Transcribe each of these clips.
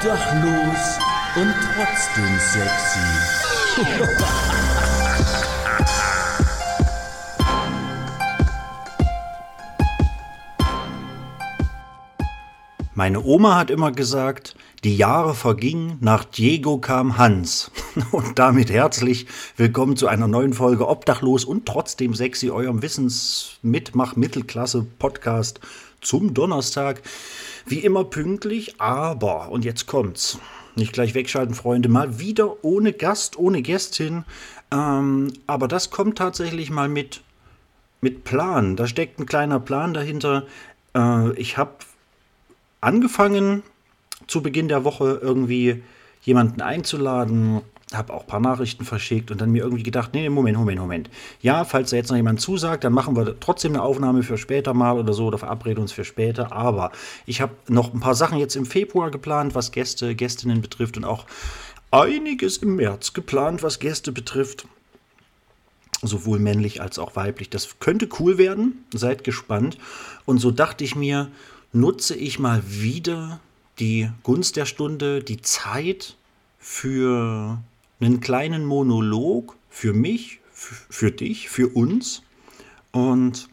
Obdachlos und trotzdem sexy. Meine Oma hat immer gesagt, die Jahre vergingen, nach Diego kam Hans. Und damit herzlich willkommen zu einer neuen Folge Obdachlos und trotzdem sexy, eurem Wissensmitmach-Mittelklasse-Podcast zum Donnerstag. Wie immer pünktlich, aber, und jetzt kommt's, nicht gleich wegschalten, Freunde, mal wieder ohne Gast, ohne Gästin. Ähm, aber das kommt tatsächlich mal mit, mit Plan. Da steckt ein kleiner Plan dahinter. Äh, ich habe angefangen, zu Beginn der Woche irgendwie jemanden einzuladen, habe auch ein paar Nachrichten verschickt und dann mir irgendwie gedacht, nee, Moment, Moment, Moment. Ja, falls da jetzt noch jemand zusagt, dann machen wir trotzdem eine Aufnahme für später mal oder so oder verabreden uns für später. Aber ich habe noch ein paar Sachen jetzt im Februar geplant, was Gäste, Gästinnen betrifft und auch einiges im März geplant, was Gäste betrifft. Sowohl männlich als auch weiblich. Das könnte cool werden. Seid gespannt. Und so dachte ich mir, nutze ich mal wieder die Gunst der Stunde, die Zeit für einen kleinen Monolog für mich, für dich, für uns und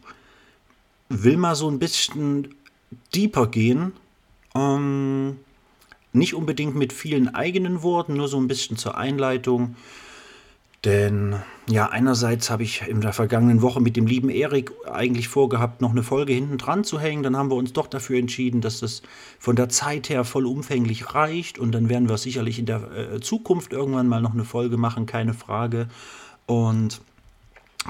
will mal so ein bisschen deeper gehen. Ähm, nicht unbedingt mit vielen eigenen Worten, nur so ein bisschen zur Einleitung. Denn ja, einerseits habe ich in der vergangenen Woche mit dem lieben Erik eigentlich vorgehabt, noch eine Folge hinten dran zu hängen. Dann haben wir uns doch dafür entschieden, dass das von der Zeit her vollumfänglich reicht. Und dann werden wir sicherlich in der äh, Zukunft irgendwann mal noch eine Folge machen, keine Frage. Und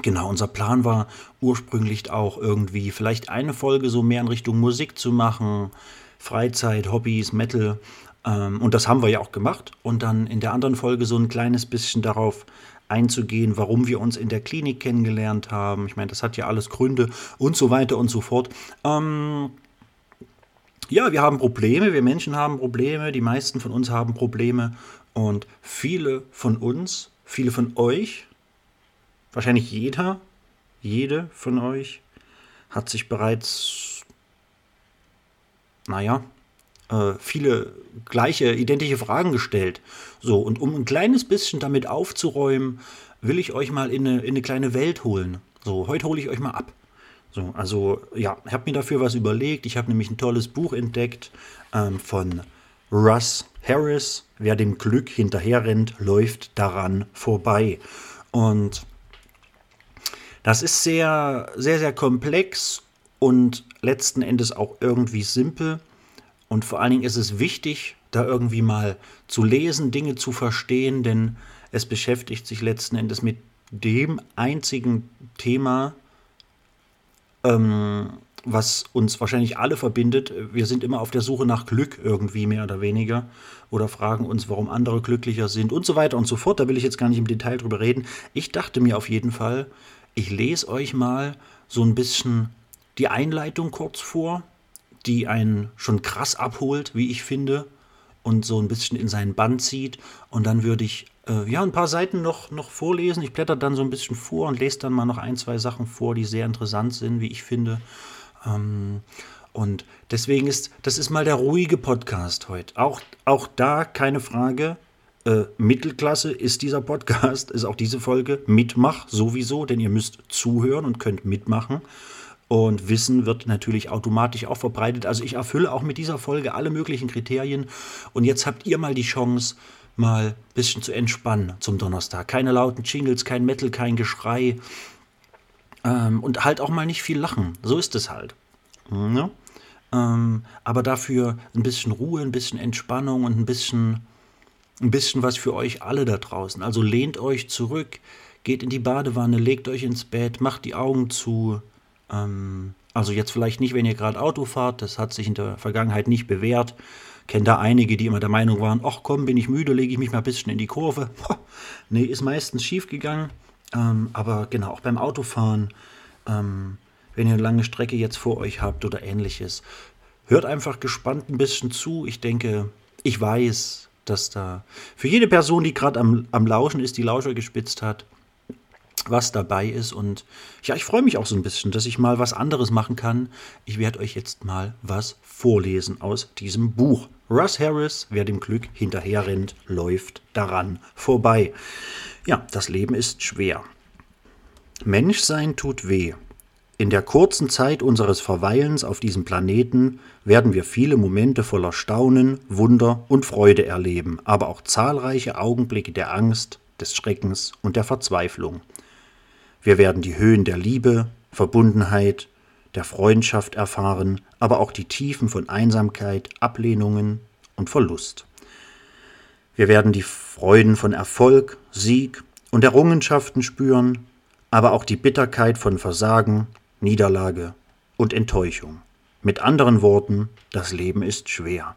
genau, unser Plan war ursprünglich auch irgendwie vielleicht eine Folge so mehr in Richtung Musik zu machen, Freizeit, Hobbys, Metal. Ähm, und das haben wir ja auch gemacht. Und dann in der anderen Folge so ein kleines bisschen darauf einzugehen, warum wir uns in der Klinik kennengelernt haben. Ich meine, das hat ja alles Gründe und so weiter und so fort. Ähm, ja, wir haben Probleme, wir Menschen haben Probleme, die meisten von uns haben Probleme und viele von uns, viele von euch, wahrscheinlich jeder, jede von euch hat sich bereits, naja, äh, viele gleiche, identische Fragen gestellt. So, und um ein kleines bisschen damit aufzuräumen, will ich euch mal in eine, in eine kleine Welt holen. So, heute hole ich euch mal ab. So, also ja, ich habe mir dafür was überlegt. Ich habe nämlich ein tolles Buch entdeckt ähm, von Russ Harris. Wer dem Glück hinterherrennt, läuft daran vorbei. Und das ist sehr, sehr, sehr komplex und letzten Endes auch irgendwie simpel. Und vor allen Dingen ist es wichtig, da irgendwie mal zu lesen, Dinge zu verstehen, denn es beschäftigt sich letzten Endes mit dem einzigen Thema, ähm, was uns wahrscheinlich alle verbindet. Wir sind immer auf der Suche nach Glück irgendwie mehr oder weniger oder fragen uns, warum andere glücklicher sind und so weiter und so fort. Da will ich jetzt gar nicht im Detail drüber reden. Ich dachte mir auf jeden Fall, ich lese euch mal so ein bisschen die Einleitung kurz vor die einen schon krass abholt, wie ich finde, und so ein bisschen in seinen Band zieht. Und dann würde ich äh, ja ein paar Seiten noch, noch vorlesen. Ich blätter dann so ein bisschen vor und lese dann mal noch ein, zwei Sachen vor, die sehr interessant sind, wie ich finde. Ähm, und deswegen ist, das ist mal der ruhige Podcast heute. Auch, auch da keine Frage. Äh, Mittelklasse ist dieser Podcast, ist auch diese Folge. Mitmach sowieso, denn ihr müsst zuhören und könnt mitmachen. Und Wissen wird natürlich automatisch auch verbreitet. Also ich erfülle auch mit dieser Folge alle möglichen Kriterien. Und jetzt habt ihr mal die Chance, mal ein bisschen zu entspannen zum Donnerstag. Keine lauten Jingles, kein Metal, kein Geschrei. Ähm, und halt auch mal nicht viel lachen. So ist es halt. Ja? Ähm, aber dafür ein bisschen Ruhe, ein bisschen Entspannung und ein bisschen, ein bisschen was für euch alle da draußen. Also lehnt euch zurück, geht in die Badewanne, legt euch ins Bett, macht die Augen zu ähm, also jetzt vielleicht nicht, wenn ihr gerade Auto fahrt, das hat sich in der Vergangenheit nicht bewährt. Kennt da einige, die immer der Meinung waren, ach komm, bin ich müde, lege ich mich mal ein bisschen in die Kurve. nee, ist meistens schief gegangen. Ähm, aber genau, auch beim Autofahren, ähm, wenn ihr eine lange Strecke jetzt vor euch habt oder ähnliches, hört einfach gespannt ein bisschen zu. Ich denke, ich weiß, dass da für jede Person, die gerade am, am Lauschen ist, die Lauscher gespitzt hat, was dabei ist. Und ja, ich freue mich auch so ein bisschen, dass ich mal was anderes machen kann. Ich werde euch jetzt mal was vorlesen aus diesem Buch. Russ Harris, wer dem Glück hinterherrennt, läuft daran vorbei. Ja, das Leben ist schwer. Menschsein tut weh. In der kurzen Zeit unseres Verweilens auf diesem Planeten werden wir viele Momente voller Staunen, Wunder und Freude erleben, aber auch zahlreiche Augenblicke der Angst, des Schreckens und der Verzweiflung. Wir werden die Höhen der Liebe, Verbundenheit, der Freundschaft erfahren, aber auch die Tiefen von Einsamkeit, Ablehnungen und Verlust. Wir werden die Freuden von Erfolg, Sieg und Errungenschaften spüren, aber auch die Bitterkeit von Versagen, Niederlage und Enttäuschung. Mit anderen Worten, das Leben ist schwer.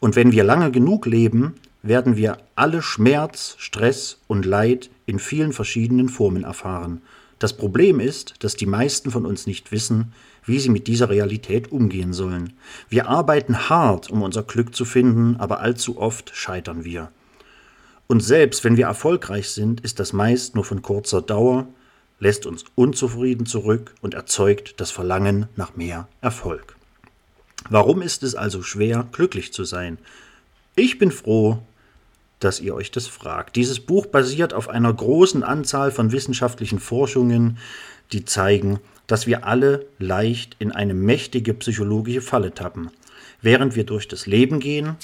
Und wenn wir lange genug leben, werden wir alle Schmerz, Stress und Leid in vielen verschiedenen Formen erfahren. Das Problem ist, dass die meisten von uns nicht wissen, wie sie mit dieser Realität umgehen sollen. Wir arbeiten hart, um unser Glück zu finden, aber allzu oft scheitern wir. Und selbst wenn wir erfolgreich sind, ist das meist nur von kurzer Dauer, lässt uns unzufrieden zurück und erzeugt das Verlangen nach mehr Erfolg. Warum ist es also schwer, glücklich zu sein? Ich bin froh, dass ihr euch das fragt. Dieses Buch basiert auf einer großen Anzahl von wissenschaftlichen Forschungen, die zeigen, dass wir alle leicht in eine mächtige psychologische Falle tappen. Während wir durch das Leben gehen,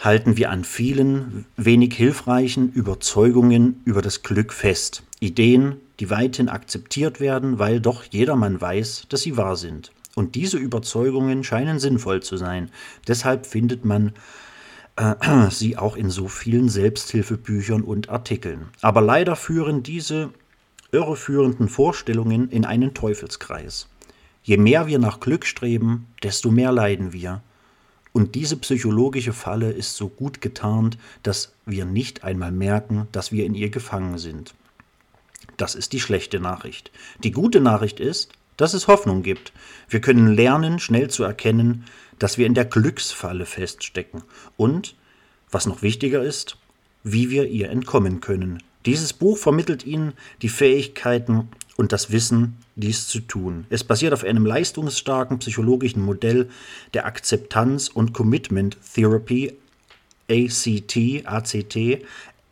halten wir an vielen wenig hilfreichen Überzeugungen über das Glück fest. Ideen, die weithin akzeptiert werden, weil doch jedermann weiß, dass sie wahr sind. Und diese Überzeugungen scheinen sinnvoll zu sein. Deshalb findet man äh, sie auch in so vielen Selbsthilfebüchern und Artikeln. Aber leider führen diese irreführenden Vorstellungen in einen Teufelskreis. Je mehr wir nach Glück streben, desto mehr leiden wir. Und diese psychologische Falle ist so gut getarnt, dass wir nicht einmal merken, dass wir in ihr gefangen sind. Das ist die schlechte Nachricht. Die gute Nachricht ist, dass es Hoffnung gibt. Wir können lernen, schnell zu erkennen, dass wir in der Glücksfalle feststecken und, was noch wichtiger ist, wie wir ihr entkommen können. Dieses Buch vermittelt Ihnen die Fähigkeiten und das Wissen, dies zu tun. Es basiert auf einem leistungsstarken psychologischen Modell der Akzeptanz und Commitment Therapy ACT, ACT,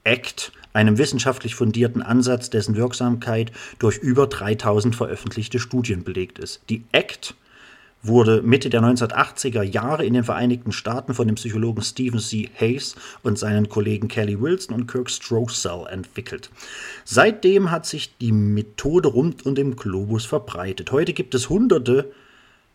ACT, einem wissenschaftlich fundierten Ansatz, dessen Wirksamkeit durch über 3000 veröffentlichte Studien belegt ist. Die ACT wurde Mitte der 1980er Jahre in den Vereinigten Staaten von dem Psychologen Stephen C. Hayes und seinen Kollegen Kelly Wilson und Kirk Strossell entwickelt. Seitdem hat sich die Methode rund um den Globus verbreitet. Heute gibt es hunderte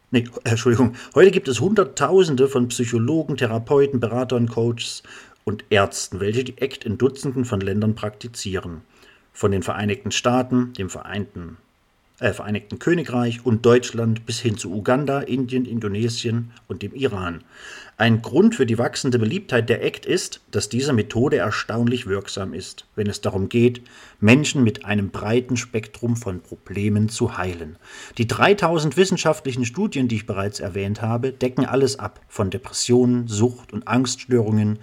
Nee, Entschuldigung. Heute gibt es Hunderttausende von Psychologen, Therapeuten, Beratern, Coaches und Ärzten, welche die ACT in Dutzenden von Ländern praktizieren. Von den Vereinigten Staaten, dem Vereinten äh, Vereinigten Königreich und Deutschland bis hin zu Uganda, Indien, Indonesien und dem Iran. Ein Grund für die wachsende Beliebtheit der ACT ist, dass diese Methode erstaunlich wirksam ist, wenn es darum geht, Menschen mit einem breiten Spektrum von Problemen zu heilen. Die 3000 wissenschaftlichen Studien, die ich bereits erwähnt habe, decken alles ab, von Depressionen, Sucht und Angststörungen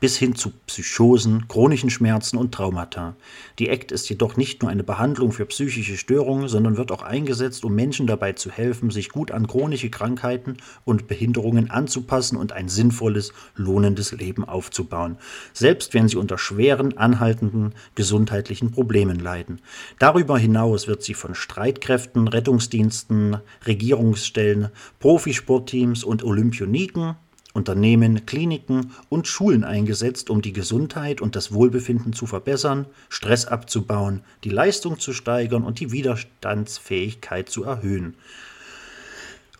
bis hin zu Psychosen, chronischen Schmerzen und Traumata. Die ACT ist jedoch nicht nur eine Behandlung für psychische Störungen, sondern wird auch eingesetzt, um Menschen dabei zu helfen, sich gut an chronische Krankheiten und Behinderungen anzupassen und ein sinnvolles, lohnendes Leben aufzubauen, selbst wenn sie unter schweren, anhaltenden gesundheitlichen Problemen leiden. Darüber hinaus wird sie von Streitkräften, Rettungsdiensten, Regierungsstellen, Profisportteams und Olympioniken Unternehmen, Kliniken und Schulen eingesetzt, um die Gesundheit und das Wohlbefinden zu verbessern, Stress abzubauen, die Leistung zu steigern und die Widerstandsfähigkeit zu erhöhen.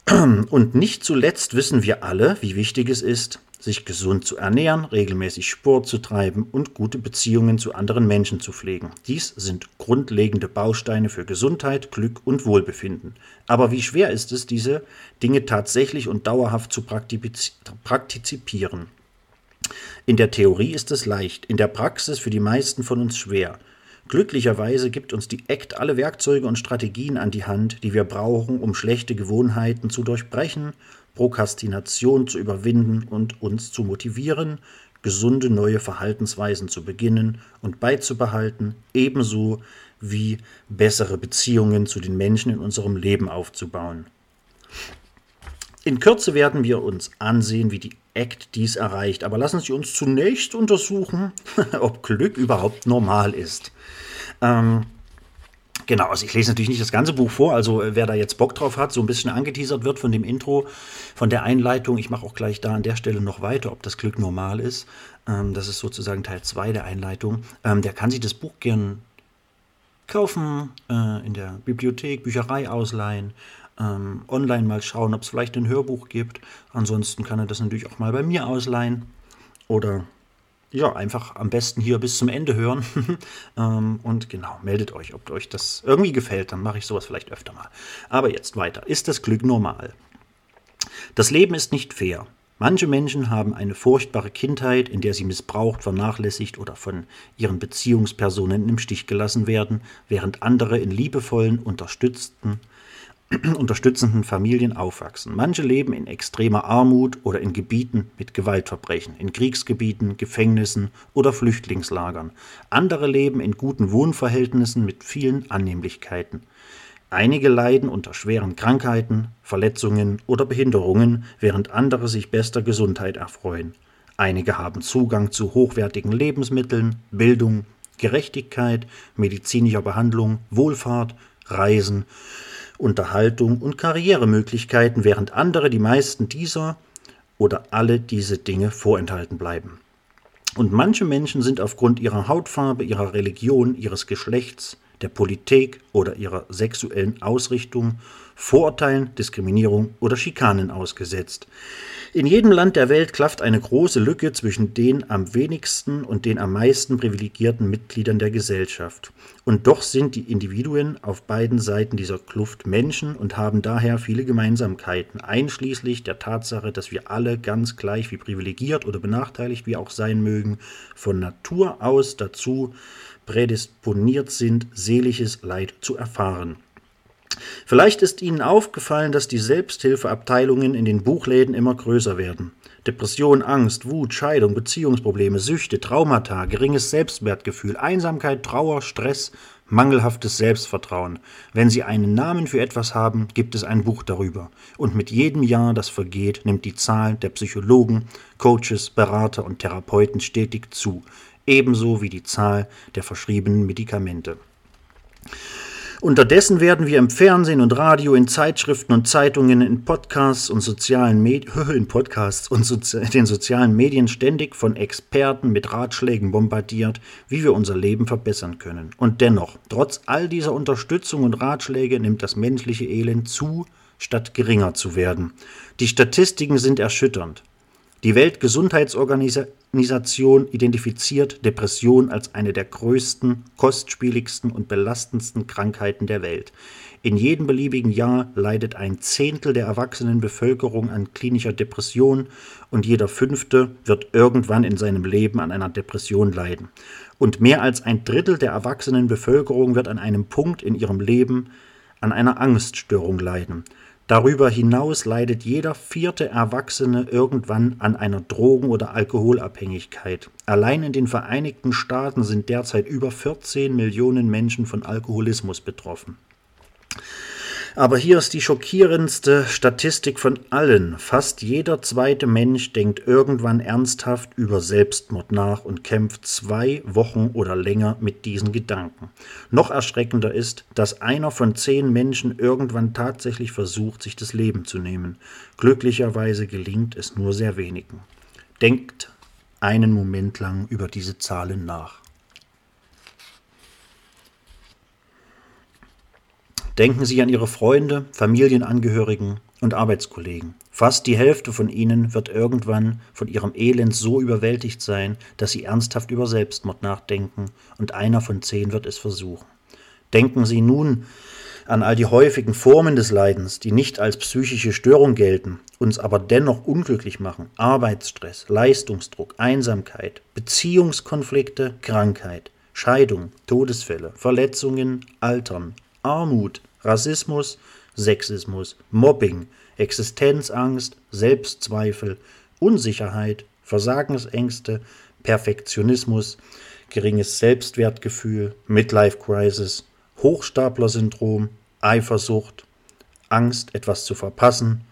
Und nicht zuletzt wissen wir alle, wie wichtig es ist, sich gesund zu ernähren, regelmäßig Sport zu treiben und gute Beziehungen zu anderen Menschen zu pflegen. Dies sind grundlegende Bausteine für Gesundheit, Glück und Wohlbefinden. Aber wie schwer ist es, diese Dinge tatsächlich und dauerhaft zu praktizieren? In der Theorie ist es leicht, in der Praxis für die meisten von uns schwer. Glücklicherweise gibt uns die ACT alle Werkzeuge und Strategien an die Hand, die wir brauchen, um schlechte Gewohnheiten zu durchbrechen Prokrastination zu überwinden und uns zu motivieren, gesunde neue Verhaltensweisen zu beginnen und beizubehalten, ebenso wie bessere Beziehungen zu den Menschen in unserem Leben aufzubauen. In Kürze werden wir uns ansehen, wie die ACT dies erreicht, aber lassen Sie uns zunächst untersuchen, ob Glück überhaupt normal ist. Ähm, Genau, also ich lese natürlich nicht das ganze Buch vor, also äh, wer da jetzt Bock drauf hat, so ein bisschen angeteasert wird von dem Intro, von der Einleitung, ich mache auch gleich da an der Stelle noch weiter, ob das Glück normal ist. Ähm, das ist sozusagen Teil 2 der Einleitung. Ähm, der kann sich das Buch gern kaufen, äh, in der Bibliothek, Bücherei ausleihen, ähm, online mal schauen, ob es vielleicht ein Hörbuch gibt. Ansonsten kann er das natürlich auch mal bei mir ausleihen oder ja, einfach am besten hier bis zum Ende hören. ähm, und genau, meldet euch, ob euch das irgendwie gefällt. Dann mache ich sowas vielleicht öfter mal. Aber jetzt weiter. Ist das Glück normal? Das Leben ist nicht fair. Manche Menschen haben eine furchtbare Kindheit, in der sie missbraucht, vernachlässigt oder von ihren Beziehungspersonen im Stich gelassen werden, während andere in liebevollen, unterstützten, unterstützenden Familien aufwachsen. Manche leben in extremer Armut oder in Gebieten mit Gewaltverbrechen, in Kriegsgebieten, Gefängnissen oder Flüchtlingslagern. Andere leben in guten Wohnverhältnissen mit vielen Annehmlichkeiten. Einige leiden unter schweren Krankheiten, Verletzungen oder Behinderungen, während andere sich bester Gesundheit erfreuen. Einige haben Zugang zu hochwertigen Lebensmitteln, Bildung, Gerechtigkeit, medizinischer Behandlung, Wohlfahrt, Reisen Unterhaltung und Karrieremöglichkeiten, während andere die meisten dieser oder alle diese Dinge vorenthalten bleiben. Und manche Menschen sind aufgrund ihrer Hautfarbe, ihrer Religion, ihres Geschlechts, der Politik oder ihrer sexuellen Ausrichtung Vorurteilen, Diskriminierung oder Schikanen ausgesetzt. In jedem Land der Welt klafft eine große Lücke zwischen den am wenigsten und den am meisten privilegierten Mitgliedern der Gesellschaft. Und doch sind die Individuen auf beiden Seiten dieser Kluft Menschen und haben daher viele Gemeinsamkeiten, einschließlich der Tatsache, dass wir alle ganz gleich wie privilegiert oder benachteiligt wir auch sein mögen, von Natur aus dazu prädisponiert sind, seelisches Leid zu erfahren. Vielleicht ist Ihnen aufgefallen, dass die Selbsthilfeabteilungen in den Buchläden immer größer werden. Depression, Angst, Wut, Scheidung, Beziehungsprobleme, Süchte, Traumata, geringes Selbstwertgefühl, Einsamkeit, Trauer, Stress, mangelhaftes Selbstvertrauen. Wenn Sie einen Namen für etwas haben, gibt es ein Buch darüber. Und mit jedem Jahr, das vergeht, nimmt die Zahl der Psychologen, Coaches, Berater und Therapeuten stetig zu, ebenso wie die Zahl der verschriebenen Medikamente. Unterdessen werden wir im Fernsehen und Radio, in Zeitschriften und Zeitungen, in Podcasts und sozialen Medien, in Podcasts und Sozi den sozialen Medien ständig von Experten mit Ratschlägen bombardiert, wie wir unser Leben verbessern können. Und dennoch, trotz all dieser Unterstützung und Ratschläge nimmt das menschliche Elend zu, statt geringer zu werden. Die Statistiken sind erschütternd. Die Weltgesundheitsorganisation identifiziert Depression als eine der größten, kostspieligsten und belastendsten Krankheiten der Welt. In jedem beliebigen Jahr leidet ein Zehntel der erwachsenen Bevölkerung an klinischer Depression und jeder Fünfte wird irgendwann in seinem Leben an einer Depression leiden. Und mehr als ein Drittel der erwachsenen Bevölkerung wird an einem Punkt in ihrem Leben an einer Angststörung leiden. Darüber hinaus leidet jeder vierte Erwachsene irgendwann an einer Drogen- oder Alkoholabhängigkeit. Allein in den Vereinigten Staaten sind derzeit über 14 Millionen Menschen von Alkoholismus betroffen. Aber hier ist die schockierendste Statistik von allen. Fast jeder zweite Mensch denkt irgendwann ernsthaft über Selbstmord nach und kämpft zwei Wochen oder länger mit diesen Gedanken. Noch erschreckender ist, dass einer von zehn Menschen irgendwann tatsächlich versucht, sich das Leben zu nehmen. Glücklicherweise gelingt es nur sehr wenigen. Denkt einen Moment lang über diese Zahlen nach. Denken Sie an Ihre Freunde, Familienangehörigen und Arbeitskollegen. Fast die Hälfte von ihnen wird irgendwann von ihrem Elend so überwältigt sein, dass sie ernsthaft über Selbstmord nachdenken, und einer von zehn wird es versuchen. Denken Sie nun an all die häufigen Formen des Leidens, die nicht als psychische Störung gelten, uns aber dennoch unglücklich machen. Arbeitsstress, Leistungsdruck, Einsamkeit, Beziehungskonflikte, Krankheit, Scheidung, Todesfälle, Verletzungen, Altern, Armut, Rassismus, Sexismus, Mobbing, Existenzangst, Selbstzweifel, Unsicherheit, Versagensängste, Perfektionismus, geringes Selbstwertgefühl, Midlife Crisis, Hochstapler-Syndrom, Eifersucht, Angst, etwas zu verpassen,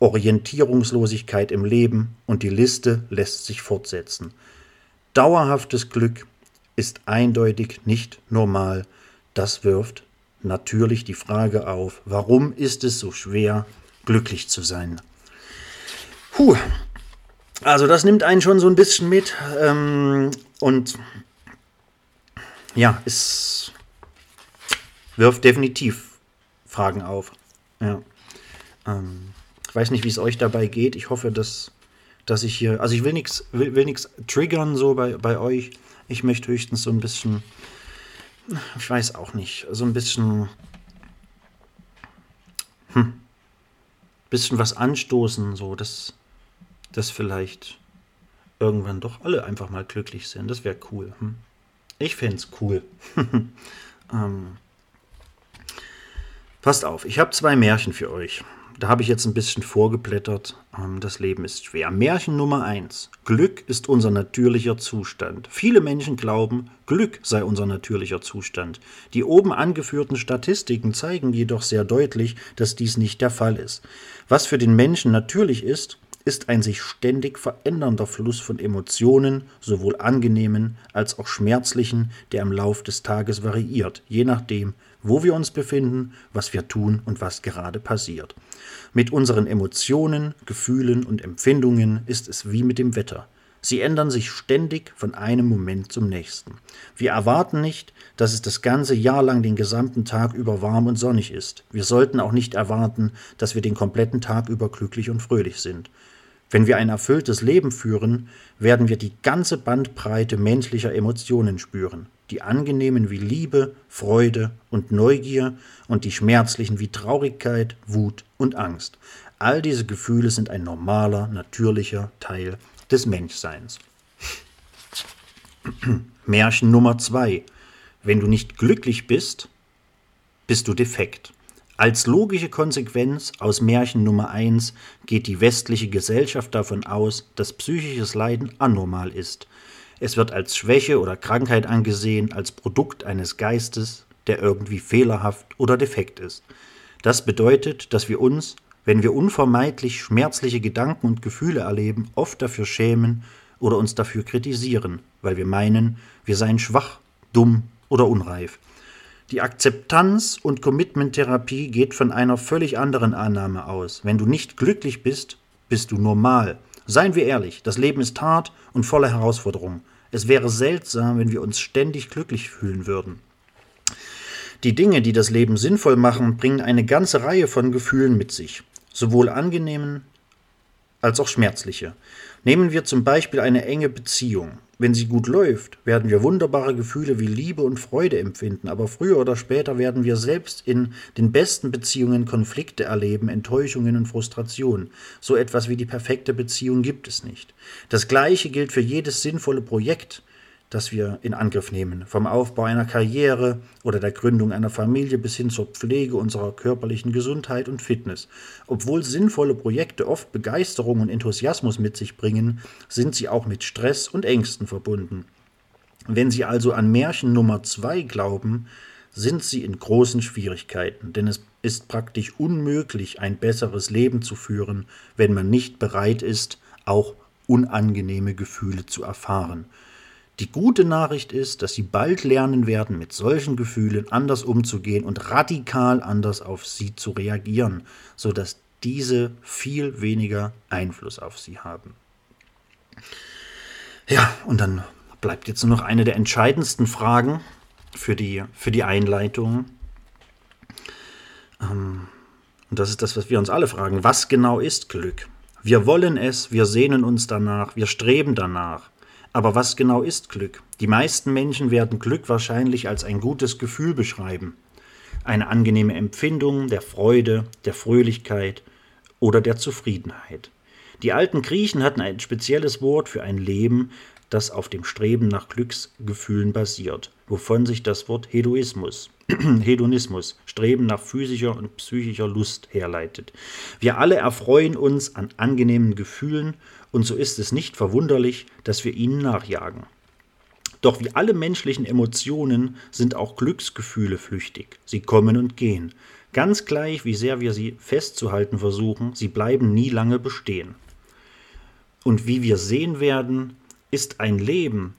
Orientierungslosigkeit im Leben und die Liste lässt sich fortsetzen. Dauerhaftes Glück ist eindeutig nicht normal. Das wirft natürlich die Frage auf, warum ist es so schwer, glücklich zu sein? Puh. Also das nimmt einen schon so ein bisschen mit ähm, und ja, es wirft definitiv Fragen auf. Ja. Ähm, ich weiß nicht, wie es euch dabei geht. Ich hoffe, dass, dass ich hier, also ich will nichts will, will triggern so bei, bei euch. Ich möchte höchstens so ein bisschen, ich weiß auch nicht, so ein bisschen, hm, bisschen was anstoßen, so, dass, dass vielleicht irgendwann doch alle einfach mal glücklich sind. Das wäre cool. Hm? Ich fände es cool. ähm, passt auf, ich habe zwei Märchen für euch. Da habe ich jetzt ein bisschen vorgeblättert. Ähm, das Leben ist schwer. Märchen Nummer 1. Glück ist unser natürlicher Zustand. Viele Menschen glauben, Glück sei unser natürlicher Zustand. Die oben angeführten Statistiken zeigen jedoch sehr deutlich, dass dies nicht der Fall ist. Was für den Menschen natürlich ist, ist ein sich ständig verändernder Fluss von Emotionen, sowohl angenehmen als auch schmerzlichen, der im Lauf des Tages variiert, je nachdem, wo wir uns befinden, was wir tun und was gerade passiert. Mit unseren Emotionen, Gefühlen und Empfindungen ist es wie mit dem Wetter. Sie ändern sich ständig von einem Moment zum nächsten. Wir erwarten nicht, dass es das ganze Jahr lang den gesamten Tag über warm und sonnig ist. Wir sollten auch nicht erwarten, dass wir den kompletten Tag über glücklich und fröhlich sind. Wenn wir ein erfülltes Leben führen, werden wir die ganze Bandbreite menschlicher Emotionen spüren, die angenehmen wie Liebe, Freude und Neugier und die schmerzlichen wie Traurigkeit, Wut und Angst. All diese Gefühle sind ein normaler, natürlicher Teil des Menschseins. Märchen Nummer zwei: Wenn du nicht glücklich bist, bist du defekt. Als logische Konsequenz aus Märchen Nummer 1 geht die westliche Gesellschaft davon aus, dass psychisches Leiden anormal ist. Es wird als Schwäche oder Krankheit angesehen, als Produkt eines Geistes, der irgendwie fehlerhaft oder defekt ist. Das bedeutet, dass wir uns, wenn wir unvermeidlich schmerzliche Gedanken und Gefühle erleben, oft dafür schämen oder uns dafür kritisieren, weil wir meinen, wir seien schwach, dumm oder unreif. Die Akzeptanz- und Commitment-Therapie geht von einer völlig anderen Annahme aus. Wenn du nicht glücklich bist, bist du normal. Seien wir ehrlich, das Leben ist hart und voller Herausforderungen. Es wäre seltsam, wenn wir uns ständig glücklich fühlen würden. Die Dinge, die das Leben sinnvoll machen, bringen eine ganze Reihe von Gefühlen mit sich, sowohl angenehmen als auch schmerzliche. Nehmen wir zum Beispiel eine enge Beziehung. Wenn sie gut läuft, werden wir wunderbare Gefühle wie Liebe und Freude empfinden, aber früher oder später werden wir selbst in den besten Beziehungen Konflikte erleben, Enttäuschungen und Frustrationen. So etwas wie die perfekte Beziehung gibt es nicht. Das gleiche gilt für jedes sinnvolle Projekt, das wir in Angriff nehmen. Vom Aufbau einer Karriere oder der Gründung einer Familie bis hin zur Pflege unserer körperlichen Gesundheit und Fitness. Obwohl sinnvolle Projekte oft Begeisterung und Enthusiasmus mit sich bringen, sind sie auch mit Stress und Ängsten verbunden. Wenn Sie also an Märchen Nummer zwei glauben, sind Sie in großen Schwierigkeiten, denn es ist praktisch unmöglich, ein besseres Leben zu führen, wenn man nicht bereit ist, auch unangenehme Gefühle zu erfahren. Die gute Nachricht ist, dass Sie bald lernen werden, mit solchen Gefühlen anders umzugehen und radikal anders auf sie zu reagieren, sodass diese viel weniger Einfluss auf Sie haben. Ja, und dann bleibt jetzt nur noch eine der entscheidendsten Fragen für die, für die Einleitung. Ähm, und das ist das, was wir uns alle fragen. Was genau ist Glück? Wir wollen es, wir sehnen uns danach, wir streben danach. Aber was genau ist Glück? Die meisten Menschen werden Glück wahrscheinlich als ein gutes Gefühl beschreiben. Eine angenehme Empfindung der Freude, der Fröhlichkeit oder der Zufriedenheit. Die alten Griechen hatten ein spezielles Wort für ein Leben, das auf dem Streben nach Glücksgefühlen basiert, wovon sich das Wort Hedoismus Hedonismus, Streben nach physischer und psychischer Lust herleitet. Wir alle erfreuen uns an angenehmen Gefühlen und so ist es nicht verwunderlich, dass wir ihnen nachjagen. Doch wie alle menschlichen Emotionen sind auch Glücksgefühle flüchtig. Sie kommen und gehen. Ganz gleich, wie sehr wir sie festzuhalten versuchen, sie bleiben nie lange bestehen. Und wie wir sehen werden, ist ein Leben,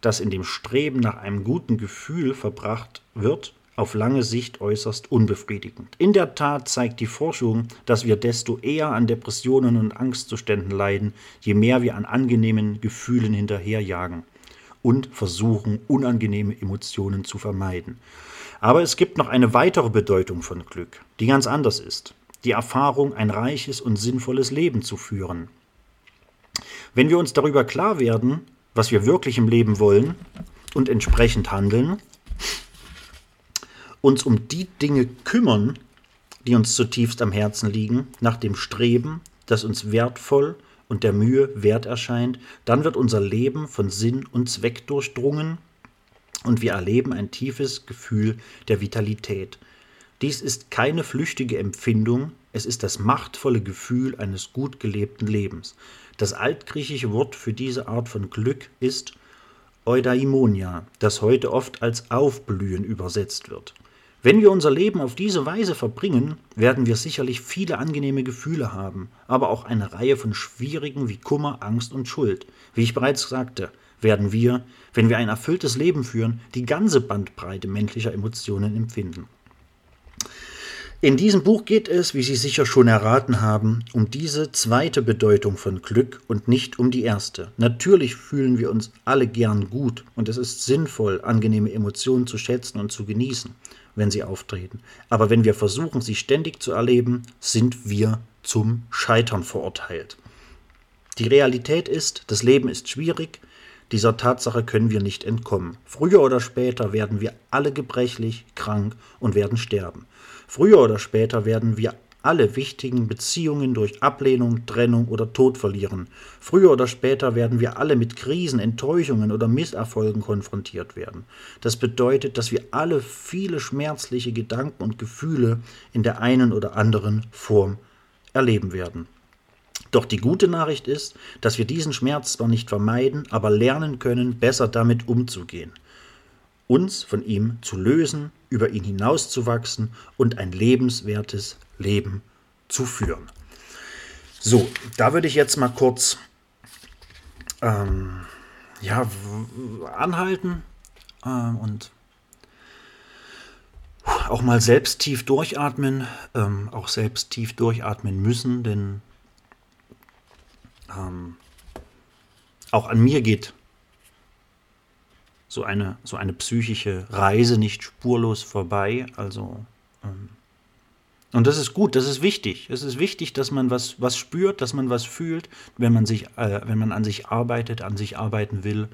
das in dem Streben nach einem guten Gefühl verbracht wird, auf lange Sicht äußerst unbefriedigend. In der Tat zeigt die Forschung, dass wir desto eher an Depressionen und Angstzuständen leiden, je mehr wir an angenehmen Gefühlen hinterherjagen und versuchen, unangenehme Emotionen zu vermeiden. Aber es gibt noch eine weitere Bedeutung von Glück, die ganz anders ist. Die Erfahrung, ein reiches und sinnvolles Leben zu führen. Wenn wir uns darüber klar werden, was wir wirklich im Leben wollen und entsprechend handeln, uns um die Dinge kümmern, die uns zutiefst am Herzen liegen, nach dem Streben, das uns wertvoll und der Mühe wert erscheint, dann wird unser Leben von Sinn und Zweck durchdrungen und wir erleben ein tiefes Gefühl der Vitalität. Dies ist keine flüchtige Empfindung, es ist das machtvolle Gefühl eines gut gelebten Lebens. Das altgriechische Wort für diese Art von Glück ist Eudaimonia, das heute oft als Aufblühen übersetzt wird. Wenn wir unser Leben auf diese Weise verbringen, werden wir sicherlich viele angenehme Gefühle haben, aber auch eine Reihe von schwierigen wie Kummer, Angst und Schuld. Wie ich bereits sagte, werden wir, wenn wir ein erfülltes Leben führen, die ganze Bandbreite menschlicher Emotionen empfinden. In diesem Buch geht es, wie Sie sicher schon erraten haben, um diese zweite Bedeutung von Glück und nicht um die erste. Natürlich fühlen wir uns alle gern gut und es ist sinnvoll, angenehme Emotionen zu schätzen und zu genießen wenn sie auftreten. Aber wenn wir versuchen, sie ständig zu erleben, sind wir zum Scheitern verurteilt. Die Realität ist, das Leben ist schwierig, dieser Tatsache können wir nicht entkommen. Früher oder später werden wir alle gebrechlich, krank und werden sterben. Früher oder später werden wir alle wichtigen Beziehungen durch Ablehnung, Trennung oder Tod verlieren. Früher oder später werden wir alle mit Krisen, Enttäuschungen oder Misserfolgen konfrontiert werden. Das bedeutet, dass wir alle viele schmerzliche Gedanken und Gefühle in der einen oder anderen Form erleben werden. Doch die gute Nachricht ist, dass wir diesen Schmerz zwar nicht vermeiden, aber lernen können, besser damit umzugehen uns von ihm zu lösen, über ihn hinauszuwachsen und ein lebenswertes Leben zu führen. So, da würde ich jetzt mal kurz ähm, ja, anhalten äh, und auch mal selbst tief durchatmen, ähm, auch selbst tief durchatmen müssen, denn ähm, auch an mir geht so eine, so eine psychische Reise nicht spurlos vorbei. Also ähm, und das ist gut, das ist wichtig. Es ist wichtig, dass man was, was spürt, dass man was fühlt, wenn man, sich, äh, wenn man an sich arbeitet, an sich arbeiten will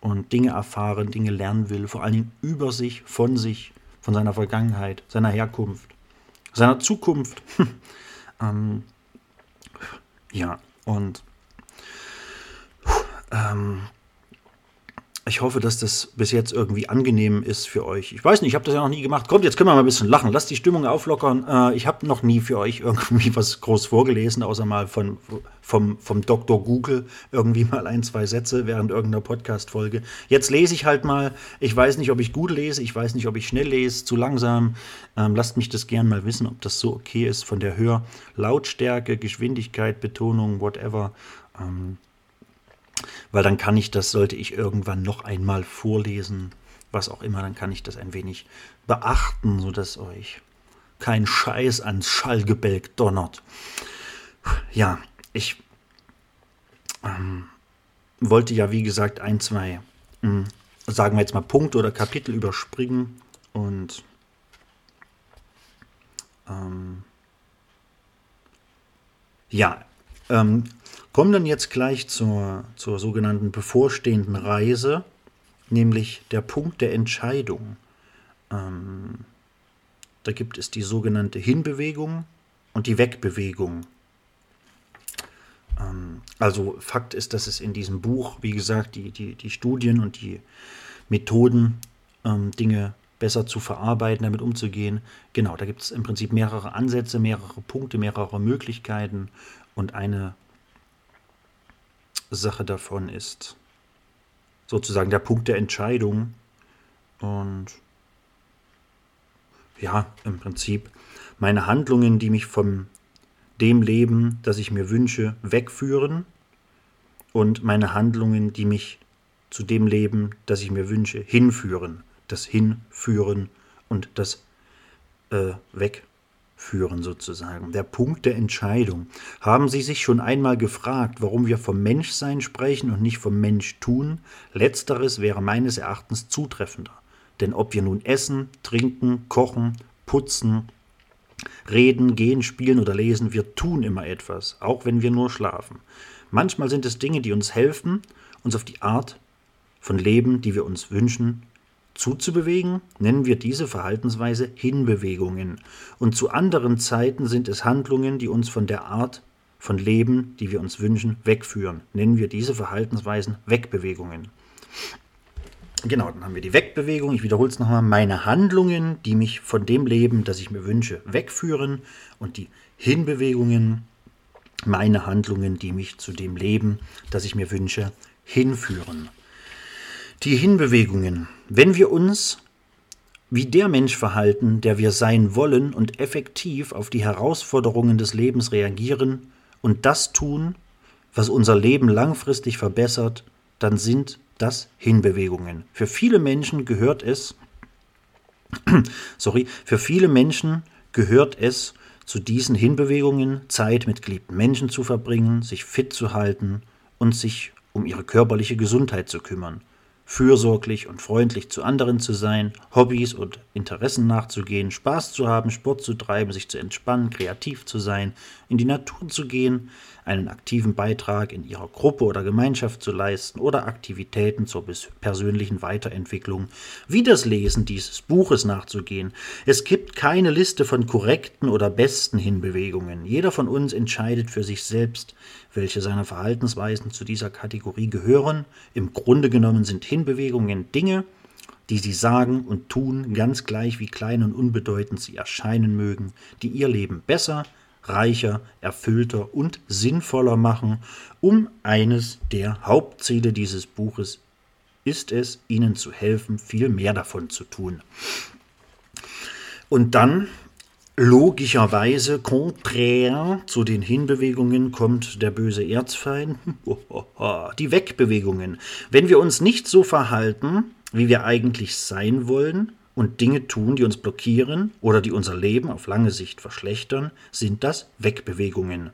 und Dinge erfahren, Dinge lernen will, vor allen Dingen über sich, von sich, von seiner Vergangenheit, seiner Herkunft, seiner Zukunft. ähm, ja, und ähm, ich hoffe, dass das bis jetzt irgendwie angenehm ist für euch. Ich weiß nicht, ich habe das ja noch nie gemacht. Kommt, jetzt können wir mal ein bisschen lachen. Lasst die Stimmung auflockern. Äh, ich habe noch nie für euch irgendwie was groß vorgelesen, außer mal von, vom, vom Dr. Google irgendwie mal ein, zwei Sätze während irgendeiner Podcast-Folge. Jetzt lese ich halt mal. Ich weiß nicht, ob ich gut lese. Ich weiß nicht, ob ich schnell lese, zu langsam. Ähm, lasst mich das gern mal wissen, ob das so okay ist von der Hörlautstärke, Geschwindigkeit, Betonung, whatever. Ähm, weil dann kann ich das, sollte ich irgendwann noch einmal vorlesen, was auch immer, dann kann ich das ein wenig beachten, sodass euch kein Scheiß ans Schallgebälk donnert. Ja, ich ähm, wollte ja, wie gesagt, ein, zwei, mh, hm, sagen wir jetzt mal Punkte oder Kapitel überspringen und ähm, ja, ähm, Kommen dann jetzt gleich zur, zur sogenannten bevorstehenden Reise, nämlich der Punkt der Entscheidung. Ähm, da gibt es die sogenannte Hinbewegung und die Wegbewegung. Ähm, also Fakt ist, dass es in diesem Buch, wie gesagt, die, die, die Studien und die Methoden, ähm, Dinge besser zu verarbeiten, damit umzugehen. Genau, da gibt es im Prinzip mehrere Ansätze, mehrere Punkte, mehrere Möglichkeiten und eine Sache davon ist. Sozusagen der Punkt der Entscheidung. Und ja, im Prinzip meine Handlungen, die mich von dem Leben, das ich mir wünsche, wegführen. Und meine Handlungen, die mich zu dem Leben, das ich mir wünsche, hinführen. Das Hinführen und das äh, Wegführen sozusagen. Der Punkt der Entscheidung. Haben Sie sich schon einmal gefragt, warum wir vom Menschsein sprechen und nicht vom Mensch-Tun? Letzteres wäre meines Erachtens zutreffender. Denn ob wir nun essen, trinken, kochen, putzen, reden, gehen, spielen oder lesen, wir tun immer etwas, auch wenn wir nur schlafen. Manchmal sind es Dinge, die uns helfen, uns auf die Art von Leben, die wir uns wünschen, zuzubewegen, nennen wir diese Verhaltensweise Hinbewegungen. Und zu anderen Zeiten sind es Handlungen, die uns von der Art von Leben, die wir uns wünschen, wegführen. Nennen wir diese Verhaltensweisen Wegbewegungen. Genau, dann haben wir die Wegbewegung. Ich wiederhole es nochmal. Meine Handlungen, die mich von dem Leben, das ich mir wünsche, wegführen. Und die Hinbewegungen, meine Handlungen, die mich zu dem Leben, das ich mir wünsche, hinführen. Die Hinbewegungen. Wenn wir uns wie der Mensch verhalten, der wir sein wollen und effektiv auf die Herausforderungen des Lebens reagieren und das tun, was unser Leben langfristig verbessert, dann sind das Hinbewegungen. Für viele Menschen gehört es, sorry, für viele Menschen gehört es zu diesen Hinbewegungen, Zeit mit geliebten Menschen zu verbringen, sich fit zu halten und sich um ihre körperliche Gesundheit zu kümmern fürsorglich und freundlich zu anderen zu sein, Hobbys und Interessen nachzugehen, Spaß zu haben, Sport zu treiben, sich zu entspannen, kreativ zu sein, in die Natur zu gehen, einen aktiven Beitrag in ihrer Gruppe oder Gemeinschaft zu leisten oder Aktivitäten zur persönlichen Weiterentwicklung, wie das Lesen dieses Buches nachzugehen. Es gibt keine Liste von korrekten oder besten Hinbewegungen. Jeder von uns entscheidet für sich selbst, welche seiner Verhaltensweisen zu dieser Kategorie gehören. Im Grunde genommen sind Hinbewegungen Dinge, die sie sagen und tun, ganz gleich wie klein und unbedeutend sie erscheinen mögen, die ihr Leben besser, reicher, erfüllter und sinnvoller machen, um eines der Hauptziele dieses Buches ist es, ihnen zu helfen, viel mehr davon zu tun. Und dann Logischerweise, konträr zu den Hinbewegungen kommt der böse Erzfeind, die Wegbewegungen. Wenn wir uns nicht so verhalten, wie wir eigentlich sein wollen, und Dinge tun, die uns blockieren oder die unser Leben auf lange Sicht verschlechtern, sind das Wegbewegungen.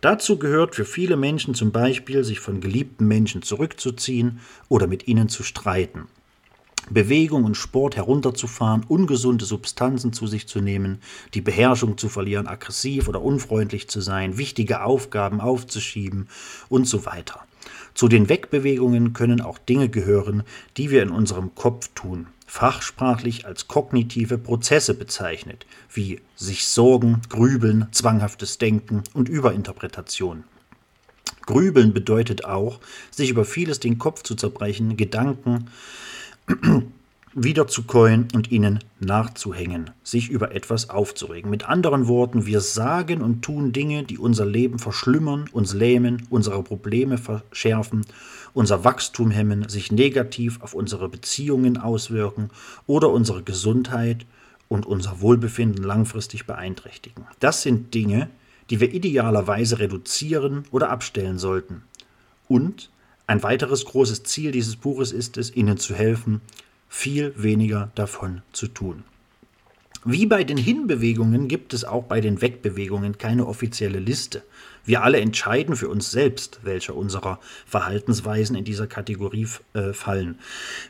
Dazu gehört für viele Menschen zum Beispiel, sich von geliebten Menschen zurückzuziehen oder mit ihnen zu streiten. Bewegung und Sport herunterzufahren, ungesunde Substanzen zu sich zu nehmen, die Beherrschung zu verlieren, aggressiv oder unfreundlich zu sein, wichtige Aufgaben aufzuschieben und so weiter. Zu den Wegbewegungen können auch Dinge gehören, die wir in unserem Kopf tun, fachsprachlich als kognitive Prozesse bezeichnet, wie sich Sorgen, Grübeln, zwanghaftes Denken und Überinterpretation. Grübeln bedeutet auch, sich über vieles den Kopf zu zerbrechen, Gedanken, wiederzukäuen und ihnen nachzuhängen, sich über etwas aufzuregen. Mit anderen Worten, wir sagen und tun Dinge, die unser Leben verschlimmern, uns lähmen, unsere Probleme verschärfen, unser Wachstum hemmen, sich negativ auf unsere Beziehungen auswirken oder unsere Gesundheit und unser Wohlbefinden langfristig beeinträchtigen. Das sind Dinge, die wir idealerweise reduzieren oder abstellen sollten. Und ein weiteres großes Ziel dieses Buches ist es, Ihnen zu helfen, viel weniger davon zu tun. Wie bei den Hinbewegungen gibt es auch bei den Wegbewegungen keine offizielle Liste. Wir alle entscheiden für uns selbst, welche unserer Verhaltensweisen in dieser Kategorie äh, fallen.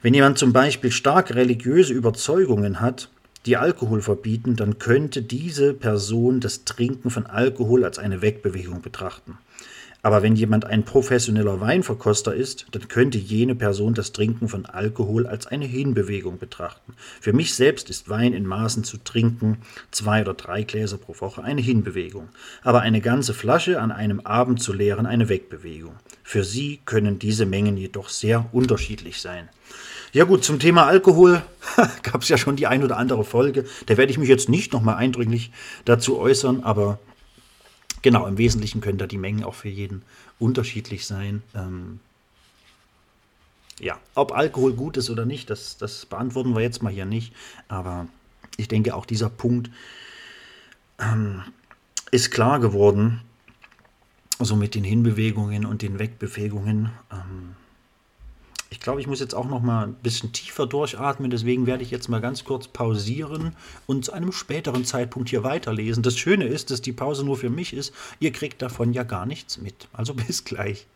Wenn jemand zum Beispiel stark religiöse Überzeugungen hat, die Alkohol verbieten, dann könnte diese Person das Trinken von Alkohol als eine Wegbewegung betrachten. Aber wenn jemand ein professioneller Weinverkoster ist, dann könnte jene Person das Trinken von Alkohol als eine Hinbewegung betrachten. Für mich selbst ist Wein in Maßen zu trinken, zwei oder drei Gläser pro Woche, eine Hinbewegung. Aber eine ganze Flasche an einem Abend zu leeren, eine Wegbewegung. Für Sie können diese Mengen jedoch sehr unterschiedlich sein. Ja gut, zum Thema Alkohol gab es ja schon die ein oder andere Folge. Da werde ich mich jetzt nicht nochmal eindringlich dazu äußern, aber genau, im Wesentlichen können da die Mengen auch für jeden unterschiedlich sein. Ähm, ja, ob Alkohol gut ist oder nicht, das, das beantworten wir jetzt mal hier nicht. Aber ich denke, auch dieser Punkt ähm, ist klar geworden, so mit den Hinbewegungen und den Wegbewegungen. Ähm, ich glaube, ich muss jetzt auch noch mal ein bisschen tiefer durchatmen, deswegen werde ich jetzt mal ganz kurz pausieren und zu einem späteren Zeitpunkt hier weiterlesen. Das Schöne ist, dass die Pause nur für mich ist. Ihr kriegt davon ja gar nichts mit. Also bis gleich.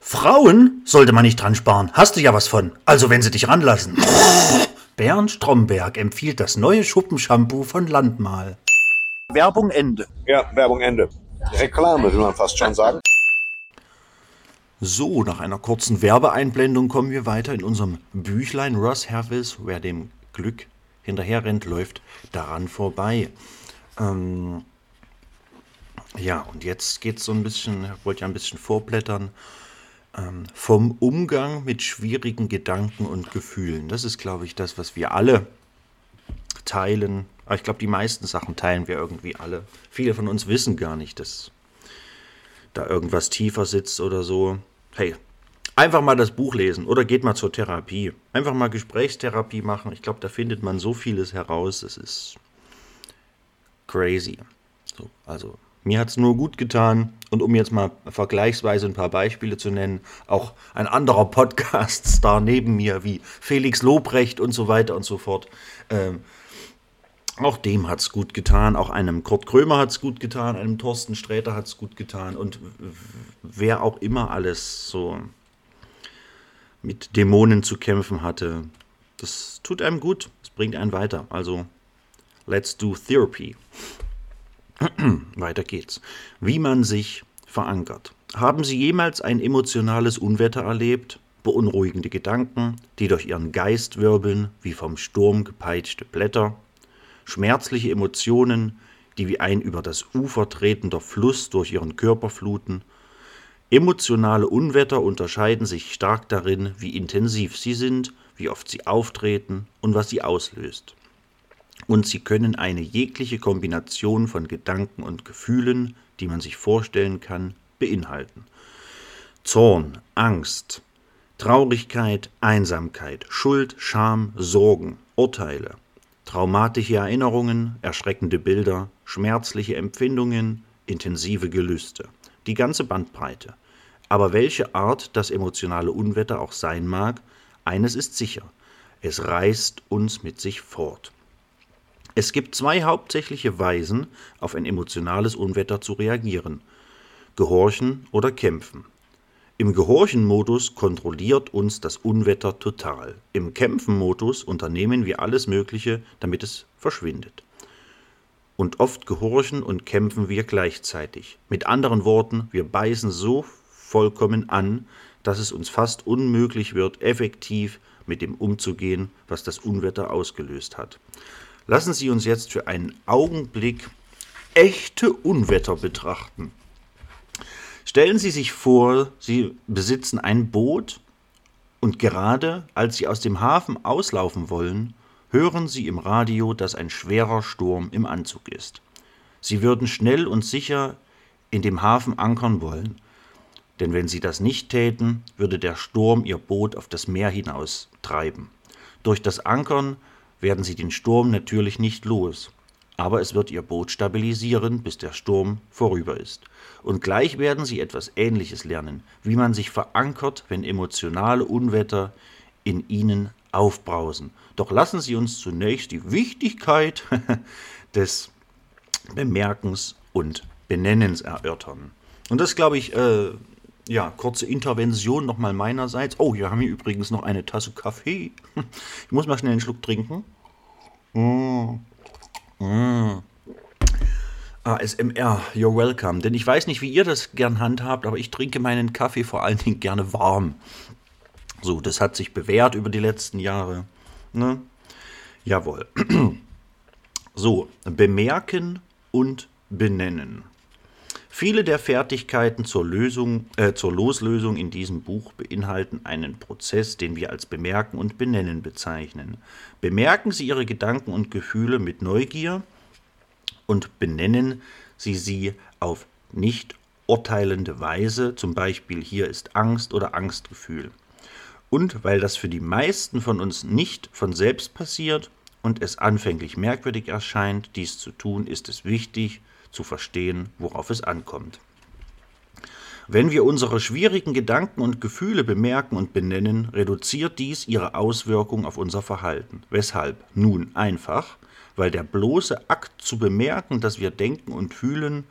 Frauen sollte man nicht dran sparen. Hast du ja was von. Also wenn sie dich ranlassen. Bernd Stromberg empfiehlt das neue Schuppenshampoo von Landmal. Werbung Ende. Ja, Werbung Ende. Reklame, will man fast schon sagen. So, nach einer kurzen Werbeeinblendung kommen wir weiter in unserem Büchlein Ross Harris, wer dem Glück hinterher rennt, läuft daran vorbei. Ähm, ja, und jetzt geht es so ein bisschen, ich wollte ja ein bisschen vorblättern, ähm, vom Umgang mit schwierigen Gedanken und Gefühlen. Das ist, glaube ich, das, was wir alle teilen. Aber ich glaube, die meisten Sachen teilen wir irgendwie alle. Viele von uns wissen gar nicht, dass da irgendwas tiefer sitzt oder so. Hey, einfach mal das Buch lesen oder geht mal zur Therapie. Einfach mal Gesprächstherapie machen. Ich glaube, da findet man so vieles heraus. Das ist crazy. So, also mir hat es nur gut getan. Und um jetzt mal vergleichsweise ein paar Beispiele zu nennen, auch ein anderer Podcast-Star neben mir wie Felix Lobrecht und so weiter und so fort. Ähm, auch dem hat es gut getan, auch einem Kurt Krömer hat es gut getan, einem Thorsten Sträter hat es gut getan und wer auch immer alles so mit Dämonen zu kämpfen hatte, das tut einem gut, es bringt einen weiter. Also, let's do therapy. weiter geht's. Wie man sich verankert. Haben Sie jemals ein emotionales Unwetter erlebt? Beunruhigende Gedanken, die durch Ihren Geist wirbeln, wie vom Sturm gepeitschte Blätter? Schmerzliche Emotionen, die wie ein über das Ufer tretender Fluss durch ihren Körper fluten. Emotionale Unwetter unterscheiden sich stark darin, wie intensiv sie sind, wie oft sie auftreten und was sie auslöst. Und sie können eine jegliche Kombination von Gedanken und Gefühlen, die man sich vorstellen kann, beinhalten. Zorn, Angst, Traurigkeit, Einsamkeit, Schuld, Scham, Sorgen, Urteile, Traumatische Erinnerungen, erschreckende Bilder, schmerzliche Empfindungen, intensive Gelüste. Die ganze Bandbreite. Aber welche Art das emotionale Unwetter auch sein mag, eines ist sicher. Es reißt uns mit sich fort. Es gibt zwei hauptsächliche Weisen, auf ein emotionales Unwetter zu reagieren. Gehorchen oder kämpfen. Im Gehorchen-Modus kontrolliert uns das Unwetter total. Im Kämpfen-Modus unternehmen wir alles Mögliche, damit es verschwindet. Und oft gehorchen und kämpfen wir gleichzeitig. Mit anderen Worten, wir beißen so vollkommen an, dass es uns fast unmöglich wird, effektiv mit dem umzugehen, was das Unwetter ausgelöst hat. Lassen Sie uns jetzt für einen Augenblick echte Unwetter betrachten. Stellen Sie sich vor, Sie besitzen ein Boot und gerade als Sie aus dem Hafen auslaufen wollen, hören Sie im Radio, dass ein schwerer Sturm im Anzug ist. Sie würden schnell und sicher in dem Hafen ankern wollen, denn wenn Sie das nicht täten, würde der Sturm Ihr Boot auf das Meer hinaus treiben. Durch das Ankern werden Sie den Sturm natürlich nicht los, aber es wird Ihr Boot stabilisieren, bis der Sturm vorüber ist. Und gleich werden Sie etwas Ähnliches lernen, wie man sich verankert, wenn emotionale Unwetter in Ihnen aufbrausen. Doch lassen Sie uns zunächst die Wichtigkeit des Bemerkens und Benennens erörtern. Und das glaube ich, äh, ja, kurze Intervention nochmal meinerseits. Oh, hier haben wir übrigens noch eine Tasse Kaffee. Ich muss mal schnell einen Schluck trinken. Mmh. Mmh. ASMR, you're welcome. Denn ich weiß nicht, wie ihr das gern handhabt, aber ich trinke meinen Kaffee vor allen Dingen gerne warm. So, das hat sich bewährt über die letzten Jahre. Ne? Jawohl. So, bemerken und benennen. Viele der Fertigkeiten zur, Lösung, äh, zur Loslösung in diesem Buch beinhalten einen Prozess, den wir als Bemerken und Benennen bezeichnen. Bemerken Sie Ihre Gedanken und Gefühle mit Neugier und benennen Sie sie auf nicht urteilende Weise, zum Beispiel hier ist Angst oder Angstgefühl. Und weil das für die meisten von uns nicht von selbst passiert und es anfänglich merkwürdig erscheint, dies zu tun, ist es wichtig zu verstehen, worauf es ankommt. Wenn wir unsere schwierigen Gedanken und Gefühle bemerken und benennen, reduziert dies ihre Auswirkung auf unser Verhalten. Weshalb? Nun einfach, weil der bloße Akt zu bemerken, dass wir denken und fühlen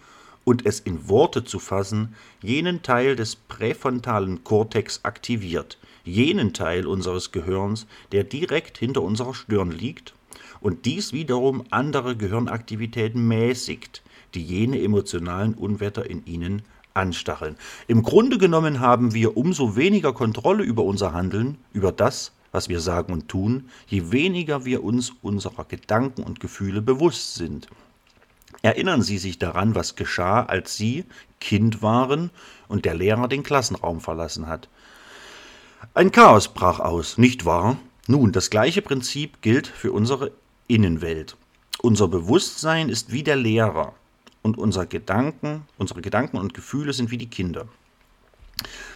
und es in Worte zu fassen, jenen Teil des präfrontalen Kortex aktiviert, jenen Teil unseres Gehirns, der direkt hinter unserer Stirn liegt, und dies wiederum andere Gehirnaktivitäten mäßigt, die jene emotionalen Unwetter in ihnen anstacheln. Im Grunde genommen haben wir umso weniger Kontrolle über unser Handeln, über das, was wir sagen und tun, je weniger wir uns unserer Gedanken und Gefühle bewusst sind. Erinnern Sie sich daran, was geschah, als Sie Kind waren und der Lehrer den Klassenraum verlassen hat. Ein Chaos brach aus, nicht wahr? Nun, das gleiche Prinzip gilt für unsere Innenwelt. Unser Bewusstsein ist wie der Lehrer und unsere Gedanken, unsere Gedanken und Gefühle sind wie die Kinder.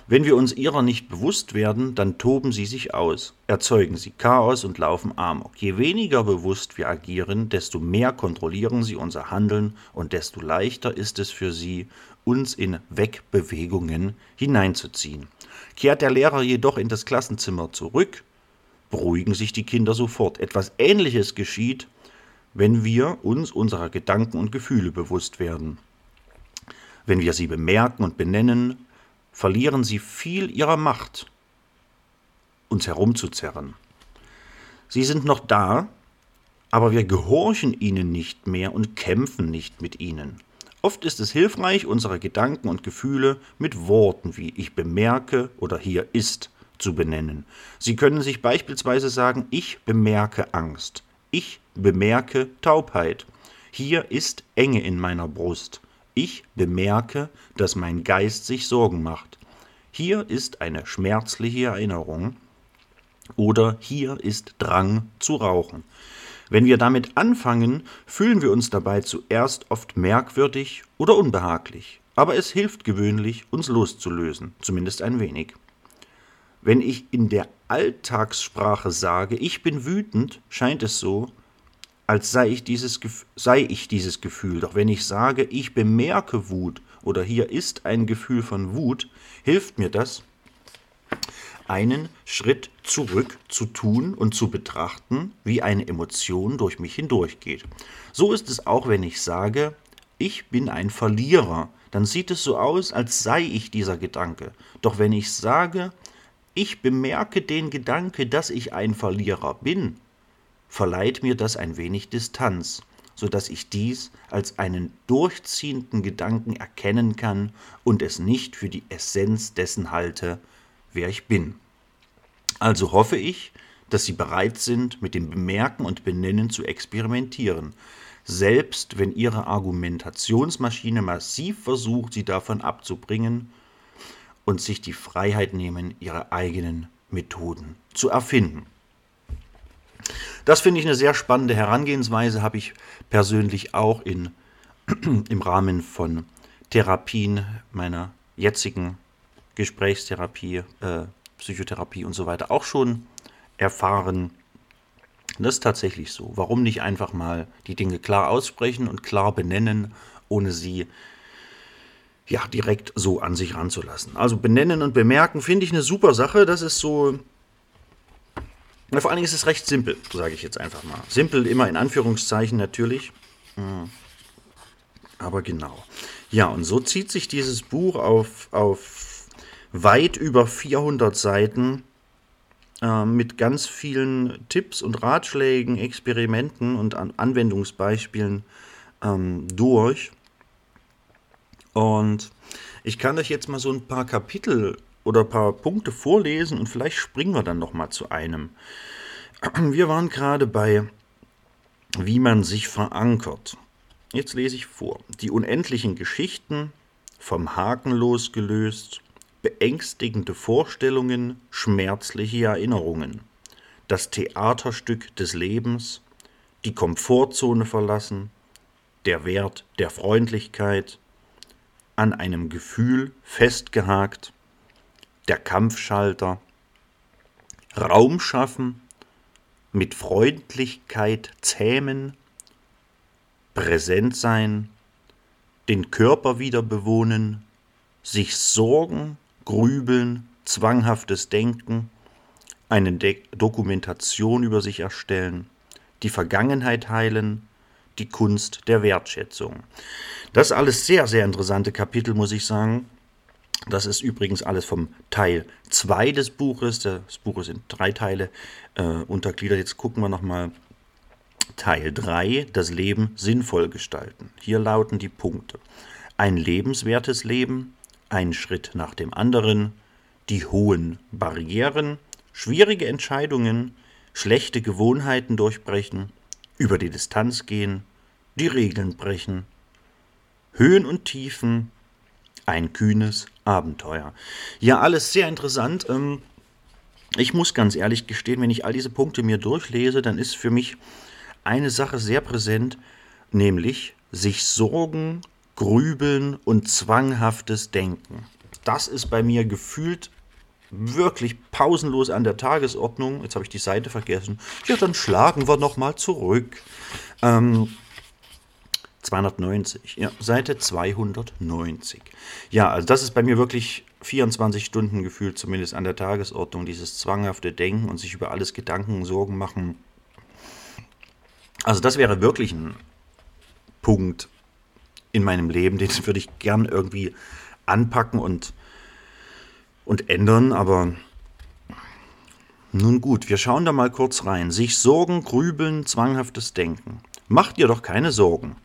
Wenn wir uns ihrer nicht bewusst werden, dann toben sie sich aus, erzeugen sie Chaos und laufen Amok. Je weniger bewusst wir agieren, desto mehr kontrollieren sie unser Handeln und desto leichter ist es für sie, uns in Wegbewegungen hineinzuziehen. Kehrt der Lehrer jedoch in das Klassenzimmer zurück, beruhigen sich die Kinder sofort. Etwas Ähnliches geschieht, wenn wir uns unserer Gedanken und Gefühle bewusst werden. Wenn wir sie bemerken und benennen, verlieren sie viel ihrer Macht, uns herumzuzerren. Sie sind noch da, aber wir gehorchen ihnen nicht mehr und kämpfen nicht mit ihnen. Oft ist es hilfreich, unsere Gedanken und Gefühle mit Worten wie ich bemerke oder hier ist zu benennen. Sie können sich beispielsweise sagen, ich bemerke Angst, ich bemerke Taubheit, hier ist Enge in meiner Brust, ich bemerke, dass mein Geist sich Sorgen macht. Hier ist eine schmerzliche Erinnerung oder hier ist Drang zu rauchen. Wenn wir damit anfangen, fühlen wir uns dabei zuerst oft merkwürdig oder unbehaglich, aber es hilft gewöhnlich, uns loszulösen, zumindest ein wenig. Wenn ich in der Alltagssprache sage, ich bin wütend, scheint es so, als sei ich, dieses, sei ich dieses Gefühl. Doch wenn ich sage, ich bemerke Wut oder hier ist ein Gefühl von Wut, hilft mir das, einen Schritt zurück zu tun und zu betrachten, wie eine Emotion durch mich hindurchgeht. So ist es auch, wenn ich sage, ich bin ein Verlierer, dann sieht es so aus, als sei ich dieser Gedanke. Doch wenn ich sage, ich bemerke den Gedanke, dass ich ein Verlierer bin, verleiht mir das ein wenig Distanz, so dass ich dies als einen durchziehenden Gedanken erkennen kann und es nicht für die Essenz dessen halte, wer ich bin. Also hoffe ich, dass Sie bereit sind, mit dem Bemerken und Benennen zu experimentieren, selbst wenn Ihre Argumentationsmaschine massiv versucht, Sie davon abzubringen und sich die Freiheit nehmen, Ihre eigenen Methoden zu erfinden. Das finde ich eine sehr spannende Herangehensweise, habe ich persönlich auch in, im Rahmen von Therapien meiner jetzigen Gesprächstherapie, äh, Psychotherapie und so weiter auch schon erfahren. Das ist tatsächlich so. Warum nicht einfach mal die Dinge klar aussprechen und klar benennen, ohne sie ja direkt so an sich ranzulassen. Also benennen und bemerken finde ich eine super Sache. Das ist so vor allen Dingen ist es recht simpel, sage ich jetzt einfach mal. Simpel immer in Anführungszeichen natürlich. Hm. Aber genau. Ja, und so zieht sich dieses Buch auf, auf weit über 400 Seiten äh, mit ganz vielen Tipps und Ratschlägen, Experimenten und An Anwendungsbeispielen ähm, durch. Und ich kann euch jetzt mal so ein paar Kapitel oder ein paar Punkte vorlesen und vielleicht springen wir dann noch mal zu einem. Wir waren gerade bei wie man sich verankert. Jetzt lese ich vor. Die unendlichen Geschichten, vom Haken losgelöst, beängstigende Vorstellungen, schmerzliche Erinnerungen, das Theaterstück des Lebens, die Komfortzone verlassen, der Wert der Freundlichkeit, an einem Gefühl festgehakt, der Kampfschalter, Raum schaffen, mit Freundlichkeit zähmen, präsent sein, den Körper wieder bewohnen, sich sorgen, grübeln, zwanghaftes Denken, eine De Dokumentation über sich erstellen, die Vergangenheit heilen, die Kunst der Wertschätzung. Das alles sehr, sehr interessante Kapitel, muss ich sagen. Das ist übrigens alles vom Teil 2 des Buches. Das Buch ist in drei Teile äh, untergliedert. Jetzt gucken wir nochmal Teil 3, das Leben sinnvoll gestalten. Hier lauten die Punkte. Ein lebenswertes Leben, ein Schritt nach dem anderen, die hohen Barrieren, schwierige Entscheidungen, schlechte Gewohnheiten durchbrechen, über die Distanz gehen, die Regeln brechen, Höhen und Tiefen, ein kühnes Abenteuer. Ja, alles sehr interessant. Ähm, ich muss ganz ehrlich gestehen, wenn ich all diese Punkte mir durchlese, dann ist für mich eine Sache sehr präsent, nämlich sich Sorgen, Grübeln und zwanghaftes Denken. Das ist bei mir gefühlt wirklich pausenlos an der Tagesordnung. Jetzt habe ich die Seite vergessen. Ja, dann schlagen wir nochmal zurück. Ähm, 290, ja, Seite 290. Ja, also das ist bei mir wirklich 24 Stunden gefühlt, zumindest an der Tagesordnung, dieses zwanghafte Denken und sich über alles Gedanken, Sorgen machen. Also das wäre wirklich ein Punkt in meinem Leben, den würde ich gern irgendwie anpacken und, und ändern, aber nun gut, wir schauen da mal kurz rein. Sich Sorgen, Grübeln, zwanghaftes Denken. Macht dir doch keine Sorgen.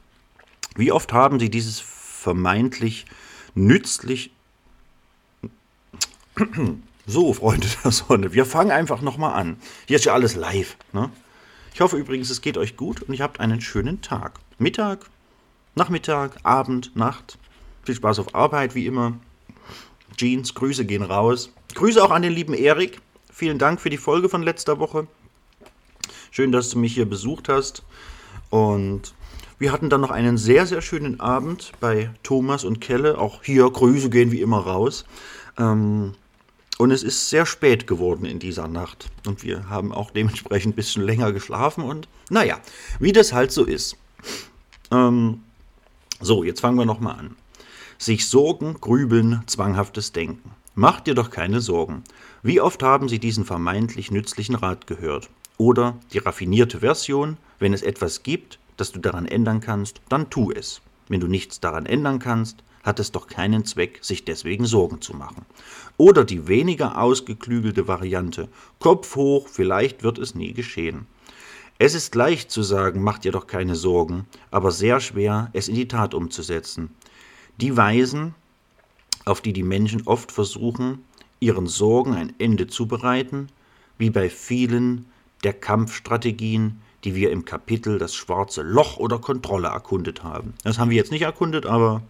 Wie oft haben Sie dieses vermeintlich nützlich... So, Freunde der Sonne, wir fangen einfach nochmal an. Hier ist ja alles live. Ne? Ich hoffe übrigens, es geht euch gut und ihr habt einen schönen Tag. Mittag, Nachmittag, Abend, Nacht. Viel Spaß auf Arbeit, wie immer. Jeans, Grüße gehen raus. Grüße auch an den lieben Erik. Vielen Dank für die Folge von letzter Woche. Schön, dass du mich hier besucht hast. Und wir hatten dann noch einen sehr, sehr schönen Abend bei Thomas und Kelle. Auch hier Grüße gehen wie immer raus. Ähm, und es ist sehr spät geworden in dieser Nacht. Und wir haben auch dementsprechend ein bisschen länger geschlafen. Und naja, wie das halt so ist. Ähm, so, jetzt fangen wir nochmal an. Sich Sorgen, Grübeln, zwanghaftes Denken. Macht dir doch keine Sorgen. Wie oft haben Sie diesen vermeintlich nützlichen Rat gehört? Oder die raffinierte Version, wenn es etwas gibt, das du daran ändern kannst, dann tu es. Wenn du nichts daran ändern kannst, hat es doch keinen Zweck, sich deswegen Sorgen zu machen. Oder die weniger ausgeklügelte Variante, Kopf hoch, vielleicht wird es nie geschehen. Es ist leicht zu sagen, mach dir doch keine Sorgen, aber sehr schwer, es in die Tat umzusetzen. Die Weisen, auf die die Menschen oft versuchen, ihren Sorgen ein Ende zu bereiten, wie bei vielen der Kampfstrategien, die wir im Kapitel das schwarze Loch oder Kontrolle erkundet haben. Das haben wir jetzt nicht erkundet, aber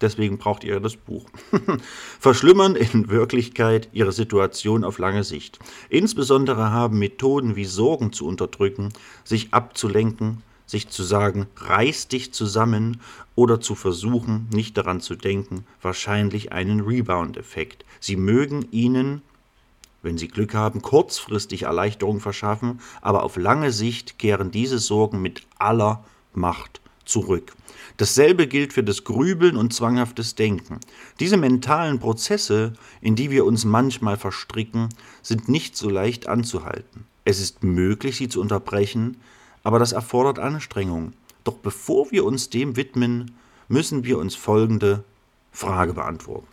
deswegen braucht ihr das Buch. Verschlimmern in Wirklichkeit ihre Situation auf lange Sicht. Insbesondere haben Methoden wie Sorgen zu unterdrücken, sich abzulenken, sich zu sagen, reiß dich zusammen oder zu versuchen, nicht daran zu denken, wahrscheinlich einen Rebound-Effekt. Sie mögen ihnen wenn sie Glück haben, kurzfristig Erleichterung verschaffen, aber auf lange Sicht kehren diese Sorgen mit aller Macht zurück. Dasselbe gilt für das Grübeln und zwanghaftes Denken. Diese mentalen Prozesse, in die wir uns manchmal verstricken, sind nicht so leicht anzuhalten. Es ist möglich, sie zu unterbrechen, aber das erfordert Anstrengung. Doch bevor wir uns dem widmen, müssen wir uns folgende Frage beantworten.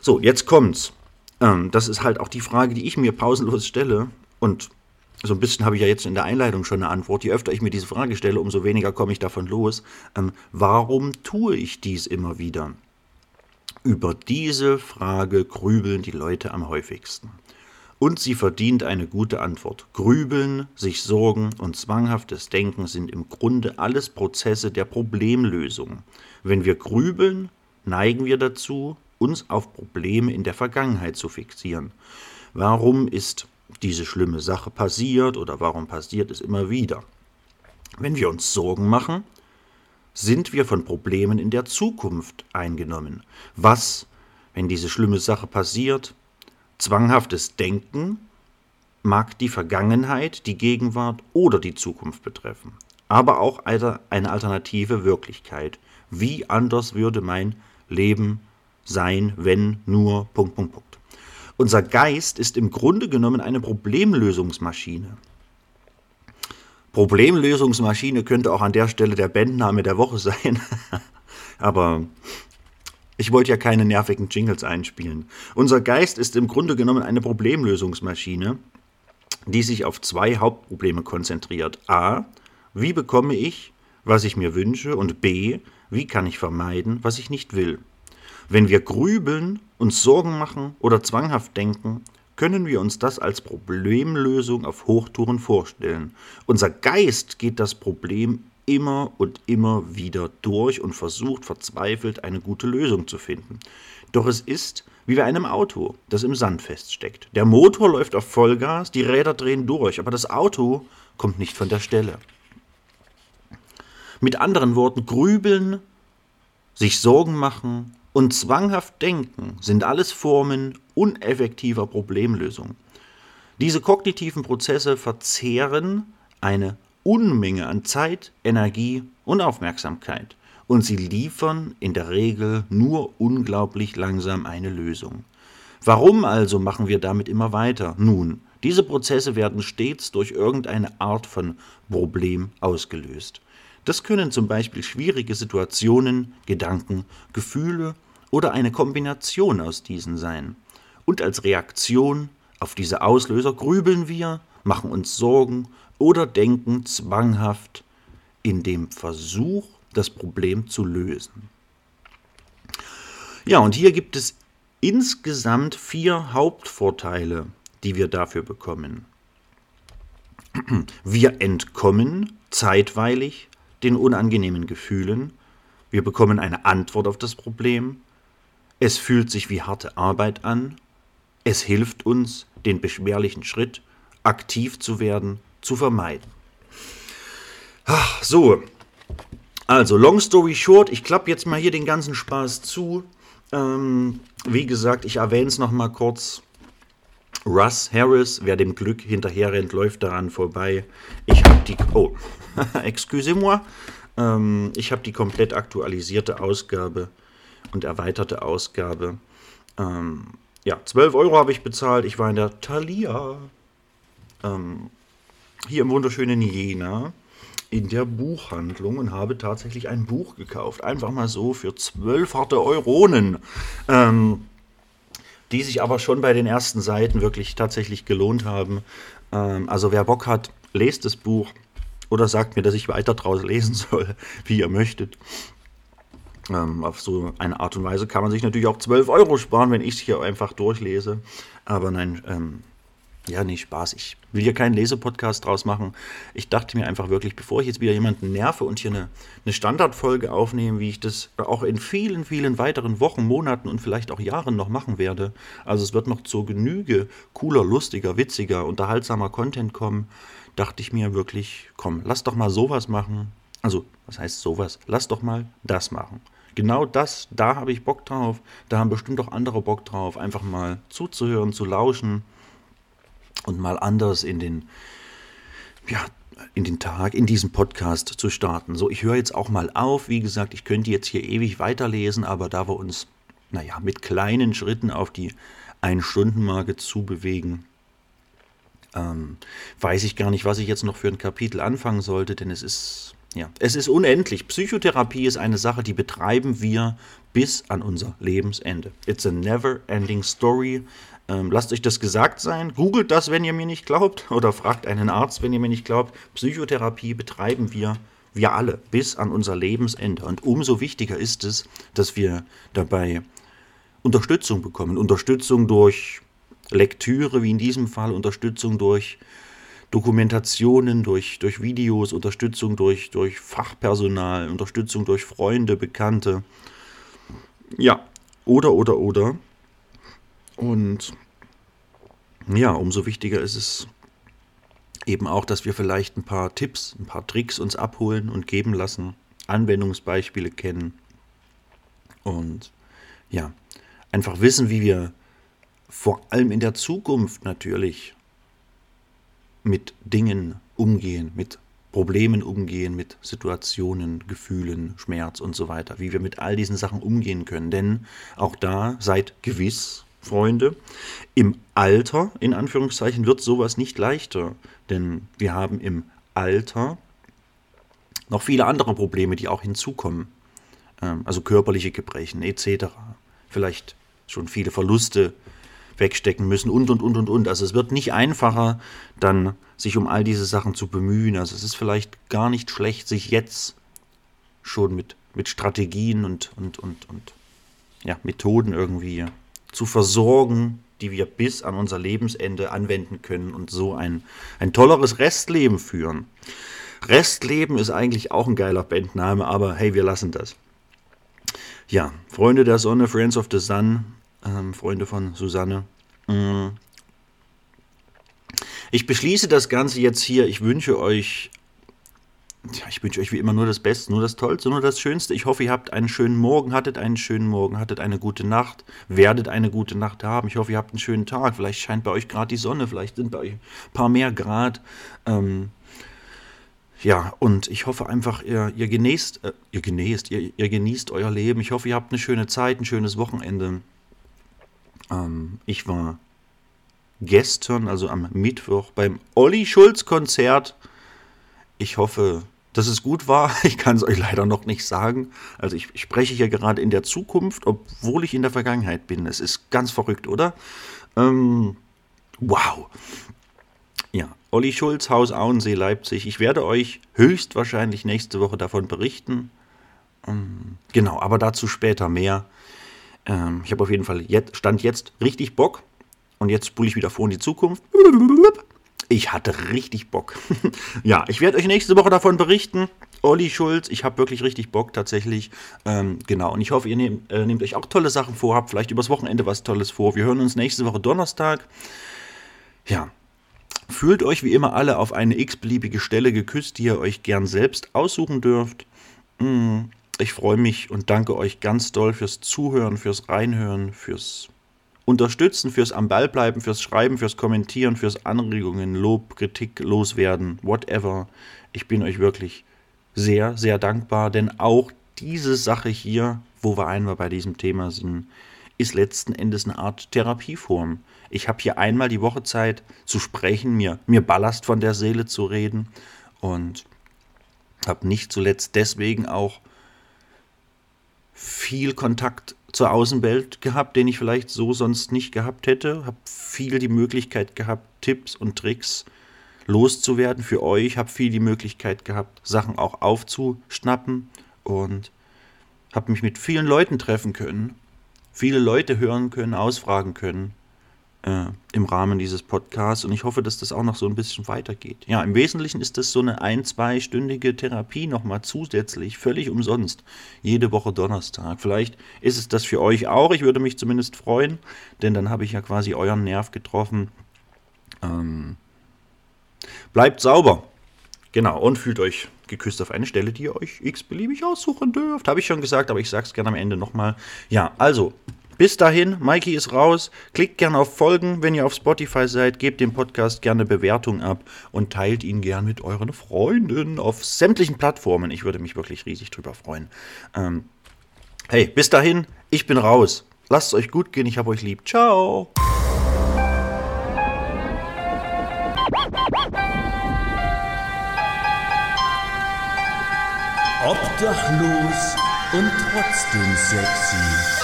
So, jetzt kommt's. Ähm, das ist halt auch die Frage, die ich mir pausenlos stelle. Und so ein bisschen habe ich ja jetzt in der Einleitung schon eine Antwort. Je öfter ich mir diese Frage stelle, umso weniger komme ich davon los. Ähm, warum tue ich dies immer wieder? Über diese Frage grübeln die Leute am häufigsten. Und sie verdient eine gute Antwort. Grübeln, sich Sorgen und zwanghaftes Denken sind im Grunde alles Prozesse der Problemlösung. Wenn wir grübeln, neigen wir dazu, uns auf Probleme in der Vergangenheit zu fixieren. Warum ist diese schlimme Sache passiert oder warum passiert es immer wieder? Wenn wir uns Sorgen machen, sind wir von Problemen in der Zukunft eingenommen. Was, wenn diese schlimme Sache passiert? Zwanghaftes Denken mag die Vergangenheit, die Gegenwart oder die Zukunft betreffen, aber auch eine alternative Wirklichkeit. Wie anders würde mein Leben sein, wenn nur Punkt, Punkt, Punkt. Unser Geist ist im Grunde genommen eine Problemlösungsmaschine. Problemlösungsmaschine könnte auch an der Stelle der Bandname der Woche sein. Aber ich wollte ja keine nervigen Jingles einspielen. Unser Geist ist im Grunde genommen eine Problemlösungsmaschine, die sich auf zwei Hauptprobleme konzentriert. A. Wie bekomme ich, was ich mir wünsche? Und B. Wie kann ich vermeiden, was ich nicht will? Wenn wir grübeln, uns Sorgen machen oder zwanghaft denken, können wir uns das als Problemlösung auf Hochtouren vorstellen. Unser Geist geht das Problem immer und immer wieder durch und versucht verzweifelt eine gute Lösung zu finden. Doch es ist wie bei einem Auto, das im Sand feststeckt. Der Motor läuft auf Vollgas, die Räder drehen durch, aber das Auto kommt nicht von der Stelle. Mit anderen Worten, grübeln, sich Sorgen machen und zwanghaft denken sind alles Formen uneffektiver Problemlösung. Diese kognitiven Prozesse verzehren eine Unmenge an Zeit, Energie und Aufmerksamkeit und sie liefern in der Regel nur unglaublich langsam eine Lösung. Warum also machen wir damit immer weiter? Nun, diese Prozesse werden stets durch irgendeine Art von Problem ausgelöst. Das können zum Beispiel schwierige Situationen, Gedanken, Gefühle oder eine Kombination aus diesen sein. Und als Reaktion auf diese Auslöser grübeln wir, machen uns Sorgen oder denken zwanghaft in dem Versuch, das Problem zu lösen. Ja, und hier gibt es insgesamt vier Hauptvorteile, die wir dafür bekommen. Wir entkommen zeitweilig den unangenehmen Gefühlen, wir bekommen eine Antwort auf das Problem, es fühlt sich wie harte Arbeit an, es hilft uns, den beschwerlichen Schritt, aktiv zu werden, zu vermeiden. Ach, so, also long story short, ich klappe jetzt mal hier den ganzen Spaß zu. Ähm, wie gesagt, ich erwähne es nochmal kurz. Russ Harris, wer dem Glück hinterherrennt, läuft daran vorbei. Ich habe die, oh, excusez-moi, ähm, ich habe die komplett aktualisierte Ausgabe und erweiterte Ausgabe. Ähm, ja, 12 Euro habe ich bezahlt. Ich war in der Thalia. Ähm, hier im wunderschönen Jena in der Buchhandlung und habe tatsächlich ein Buch gekauft. Einfach mal so für 12 harte Euronen. Ähm, die sich aber schon bei den ersten Seiten wirklich tatsächlich gelohnt haben. Ähm, also wer Bock hat, lest das Buch oder sagt mir, dass ich weiter draus lesen soll, wie ihr möchtet. Ähm, auf so eine Art und Weise kann man sich natürlich auch 12 Euro sparen, wenn ich es hier einfach durchlese. Aber nein, ähm, ja, nee, Spaß. Ich will hier keinen Lesepodcast draus machen. Ich dachte mir einfach wirklich, bevor ich jetzt wieder jemanden nerve und hier eine, eine Standardfolge aufnehme, wie ich das auch in vielen, vielen weiteren Wochen, Monaten und vielleicht auch Jahren noch machen werde. Also es wird noch zur Genüge cooler, lustiger, witziger, unterhaltsamer Content kommen. Dachte ich mir wirklich, komm, lass doch mal sowas machen. Also, was heißt sowas? Lass doch mal das machen genau das, da habe ich Bock drauf, da haben bestimmt auch andere Bock drauf, einfach mal zuzuhören, zu lauschen und mal anders in den, ja, in den Tag, in diesem Podcast zu starten. So, ich höre jetzt auch mal auf. Wie gesagt, ich könnte jetzt hier ewig weiterlesen, aber da wir uns, naja, mit kleinen Schritten auf die Ein-Stunden-Marke zubewegen, ähm, weiß ich gar nicht, was ich jetzt noch für ein Kapitel anfangen sollte, denn es ist ja, es ist unendlich. Psychotherapie ist eine Sache, die betreiben wir bis an unser Lebensende. It's a never ending story. Ähm, lasst euch das gesagt sein. Googelt das, wenn ihr mir nicht glaubt. Oder fragt einen Arzt, wenn ihr mir nicht glaubt. Psychotherapie betreiben wir, wir alle, bis an unser Lebensende. Und umso wichtiger ist es, dass wir dabei Unterstützung bekommen. Unterstützung durch Lektüre, wie in diesem Fall, Unterstützung durch Dokumentationen, durch, durch Videos, Unterstützung durch, durch Fachpersonal, Unterstützung durch Freunde, Bekannte. Ja, oder, oder, oder. Und ja, umso wichtiger ist es eben auch, dass wir vielleicht ein paar Tipps, ein paar Tricks uns abholen und geben lassen, Anwendungsbeispiele kennen und ja, einfach wissen, wie wir vor allem in der Zukunft natürlich mit Dingen umgehen, mit Problemen umgehen, mit Situationen, Gefühlen, Schmerz und so weiter, wie wir mit all diesen Sachen umgehen können. Denn auch da seid gewiss, Freunde, im Alter, in Anführungszeichen, wird sowas nicht leichter. Denn wir haben im Alter noch viele andere Probleme, die auch hinzukommen. Ähm, also körperliche Gebrechen etc. Vielleicht schon viele Verluste wegstecken müssen und und und und und. Also es wird nicht einfacher, dann sich um all diese Sachen zu bemühen. Also es ist vielleicht gar nicht schlecht, sich jetzt schon mit, mit Strategien und, und, und, und ja, Methoden irgendwie zu versorgen, die wir bis an unser Lebensende anwenden können und so ein, ein tolleres Restleben führen. Restleben ist eigentlich auch ein geiler Bandname, aber hey, wir lassen das. Ja, Freunde der Sonne, Friends of the Sun, ähm, Freunde von Susanne. Mm. Ich beschließe das Ganze jetzt hier. Ich wünsche euch ja, ich wünsche euch wie immer nur das Beste, nur das Tollste, nur das Schönste. Ich hoffe, ihr habt einen schönen Morgen, hattet einen schönen Morgen, hattet eine gute Nacht, werdet eine gute Nacht haben. Ich hoffe, ihr habt einen schönen Tag. Vielleicht scheint bei euch gerade die Sonne, vielleicht sind bei euch ein paar mehr Grad. Ähm, ja, und ich hoffe einfach, ihr, ihr genießt, äh, ihr genießt, ihr, ihr, genießt euer Leben. Ich hoffe, ihr habt eine schöne Zeit, ein schönes Wochenende. Ähm, ich war gestern, also am Mittwoch, beim Olli Schulz Konzert. Ich hoffe, dass es gut war, ich kann es euch leider noch nicht sagen. Also ich, spreche hier gerade in der Zukunft, obwohl ich in der Vergangenheit bin. Es ist ganz verrückt, oder? Ähm, wow. Ja, Olli Schulz, Haus Auensee, Leipzig. Ich werde euch höchstwahrscheinlich nächste Woche davon berichten. Ähm, genau, aber dazu später mehr. Ähm, ich habe auf jeden Fall jetzt, Stand jetzt richtig Bock. Und jetzt spule ich wieder vor in die Zukunft. Ich hatte richtig Bock. ja, ich werde euch nächste Woche davon berichten. Olli Schulz, ich habe wirklich richtig Bock tatsächlich. Ähm, genau, und ich hoffe, ihr nehmt, äh, nehmt euch auch tolle Sachen vor, habt vielleicht übers Wochenende was Tolles vor. Wir hören uns nächste Woche Donnerstag. Ja, fühlt euch wie immer alle auf eine x-beliebige Stelle geküsst, die ihr euch gern selbst aussuchen dürft. Mm, ich freue mich und danke euch ganz doll fürs Zuhören, fürs Reinhören, fürs unterstützen, fürs am Ball bleiben, fürs Schreiben, fürs Kommentieren, fürs Anregungen, Lob, Kritik loswerden, whatever. Ich bin euch wirklich sehr, sehr dankbar, denn auch diese Sache hier, wo wir einmal bei diesem Thema sind, ist letzten Endes eine Art Therapieform. Ich habe hier einmal die Woche Zeit zu sprechen, mir, mir Ballast von der Seele zu reden und habe nicht zuletzt deswegen auch viel Kontakt zur Außenwelt gehabt, den ich vielleicht so sonst nicht gehabt hätte. Habe viel die Möglichkeit gehabt, Tipps und Tricks loszuwerden für euch. Habe viel die Möglichkeit gehabt, Sachen auch aufzuschnappen und habe mich mit vielen Leuten treffen können, viele Leute hören können, ausfragen können äh, im Rahmen dieses Podcasts und ich hoffe, dass das auch noch so ein bisschen weitergeht. Ja, im Wesentlichen ist das so eine ein-, zweistündige Therapie nochmal zusätzlich, völlig umsonst, jede Woche Donnerstag. Vielleicht ist es das für euch auch, ich würde mich zumindest freuen, denn dann habe ich ja quasi euren Nerv getroffen. Ähm, bleibt sauber. Genau, und fühlt euch geküsst auf eine Stelle, die ihr euch x-beliebig aussuchen dürft. Habe ich schon gesagt, aber ich sage es gerne am Ende nochmal. Ja, also, bis dahin, Mikey ist raus. Klickt gerne auf Folgen, wenn ihr auf Spotify seid. Gebt dem Podcast gerne Bewertung ab und teilt ihn gern mit euren Freunden auf sämtlichen Plattformen. Ich würde mich wirklich riesig drüber freuen. Ähm, hey, bis dahin, ich bin raus. Lasst es euch gut gehen, ich hab euch lieb. Ciao. Obdachlos und trotzdem sexy.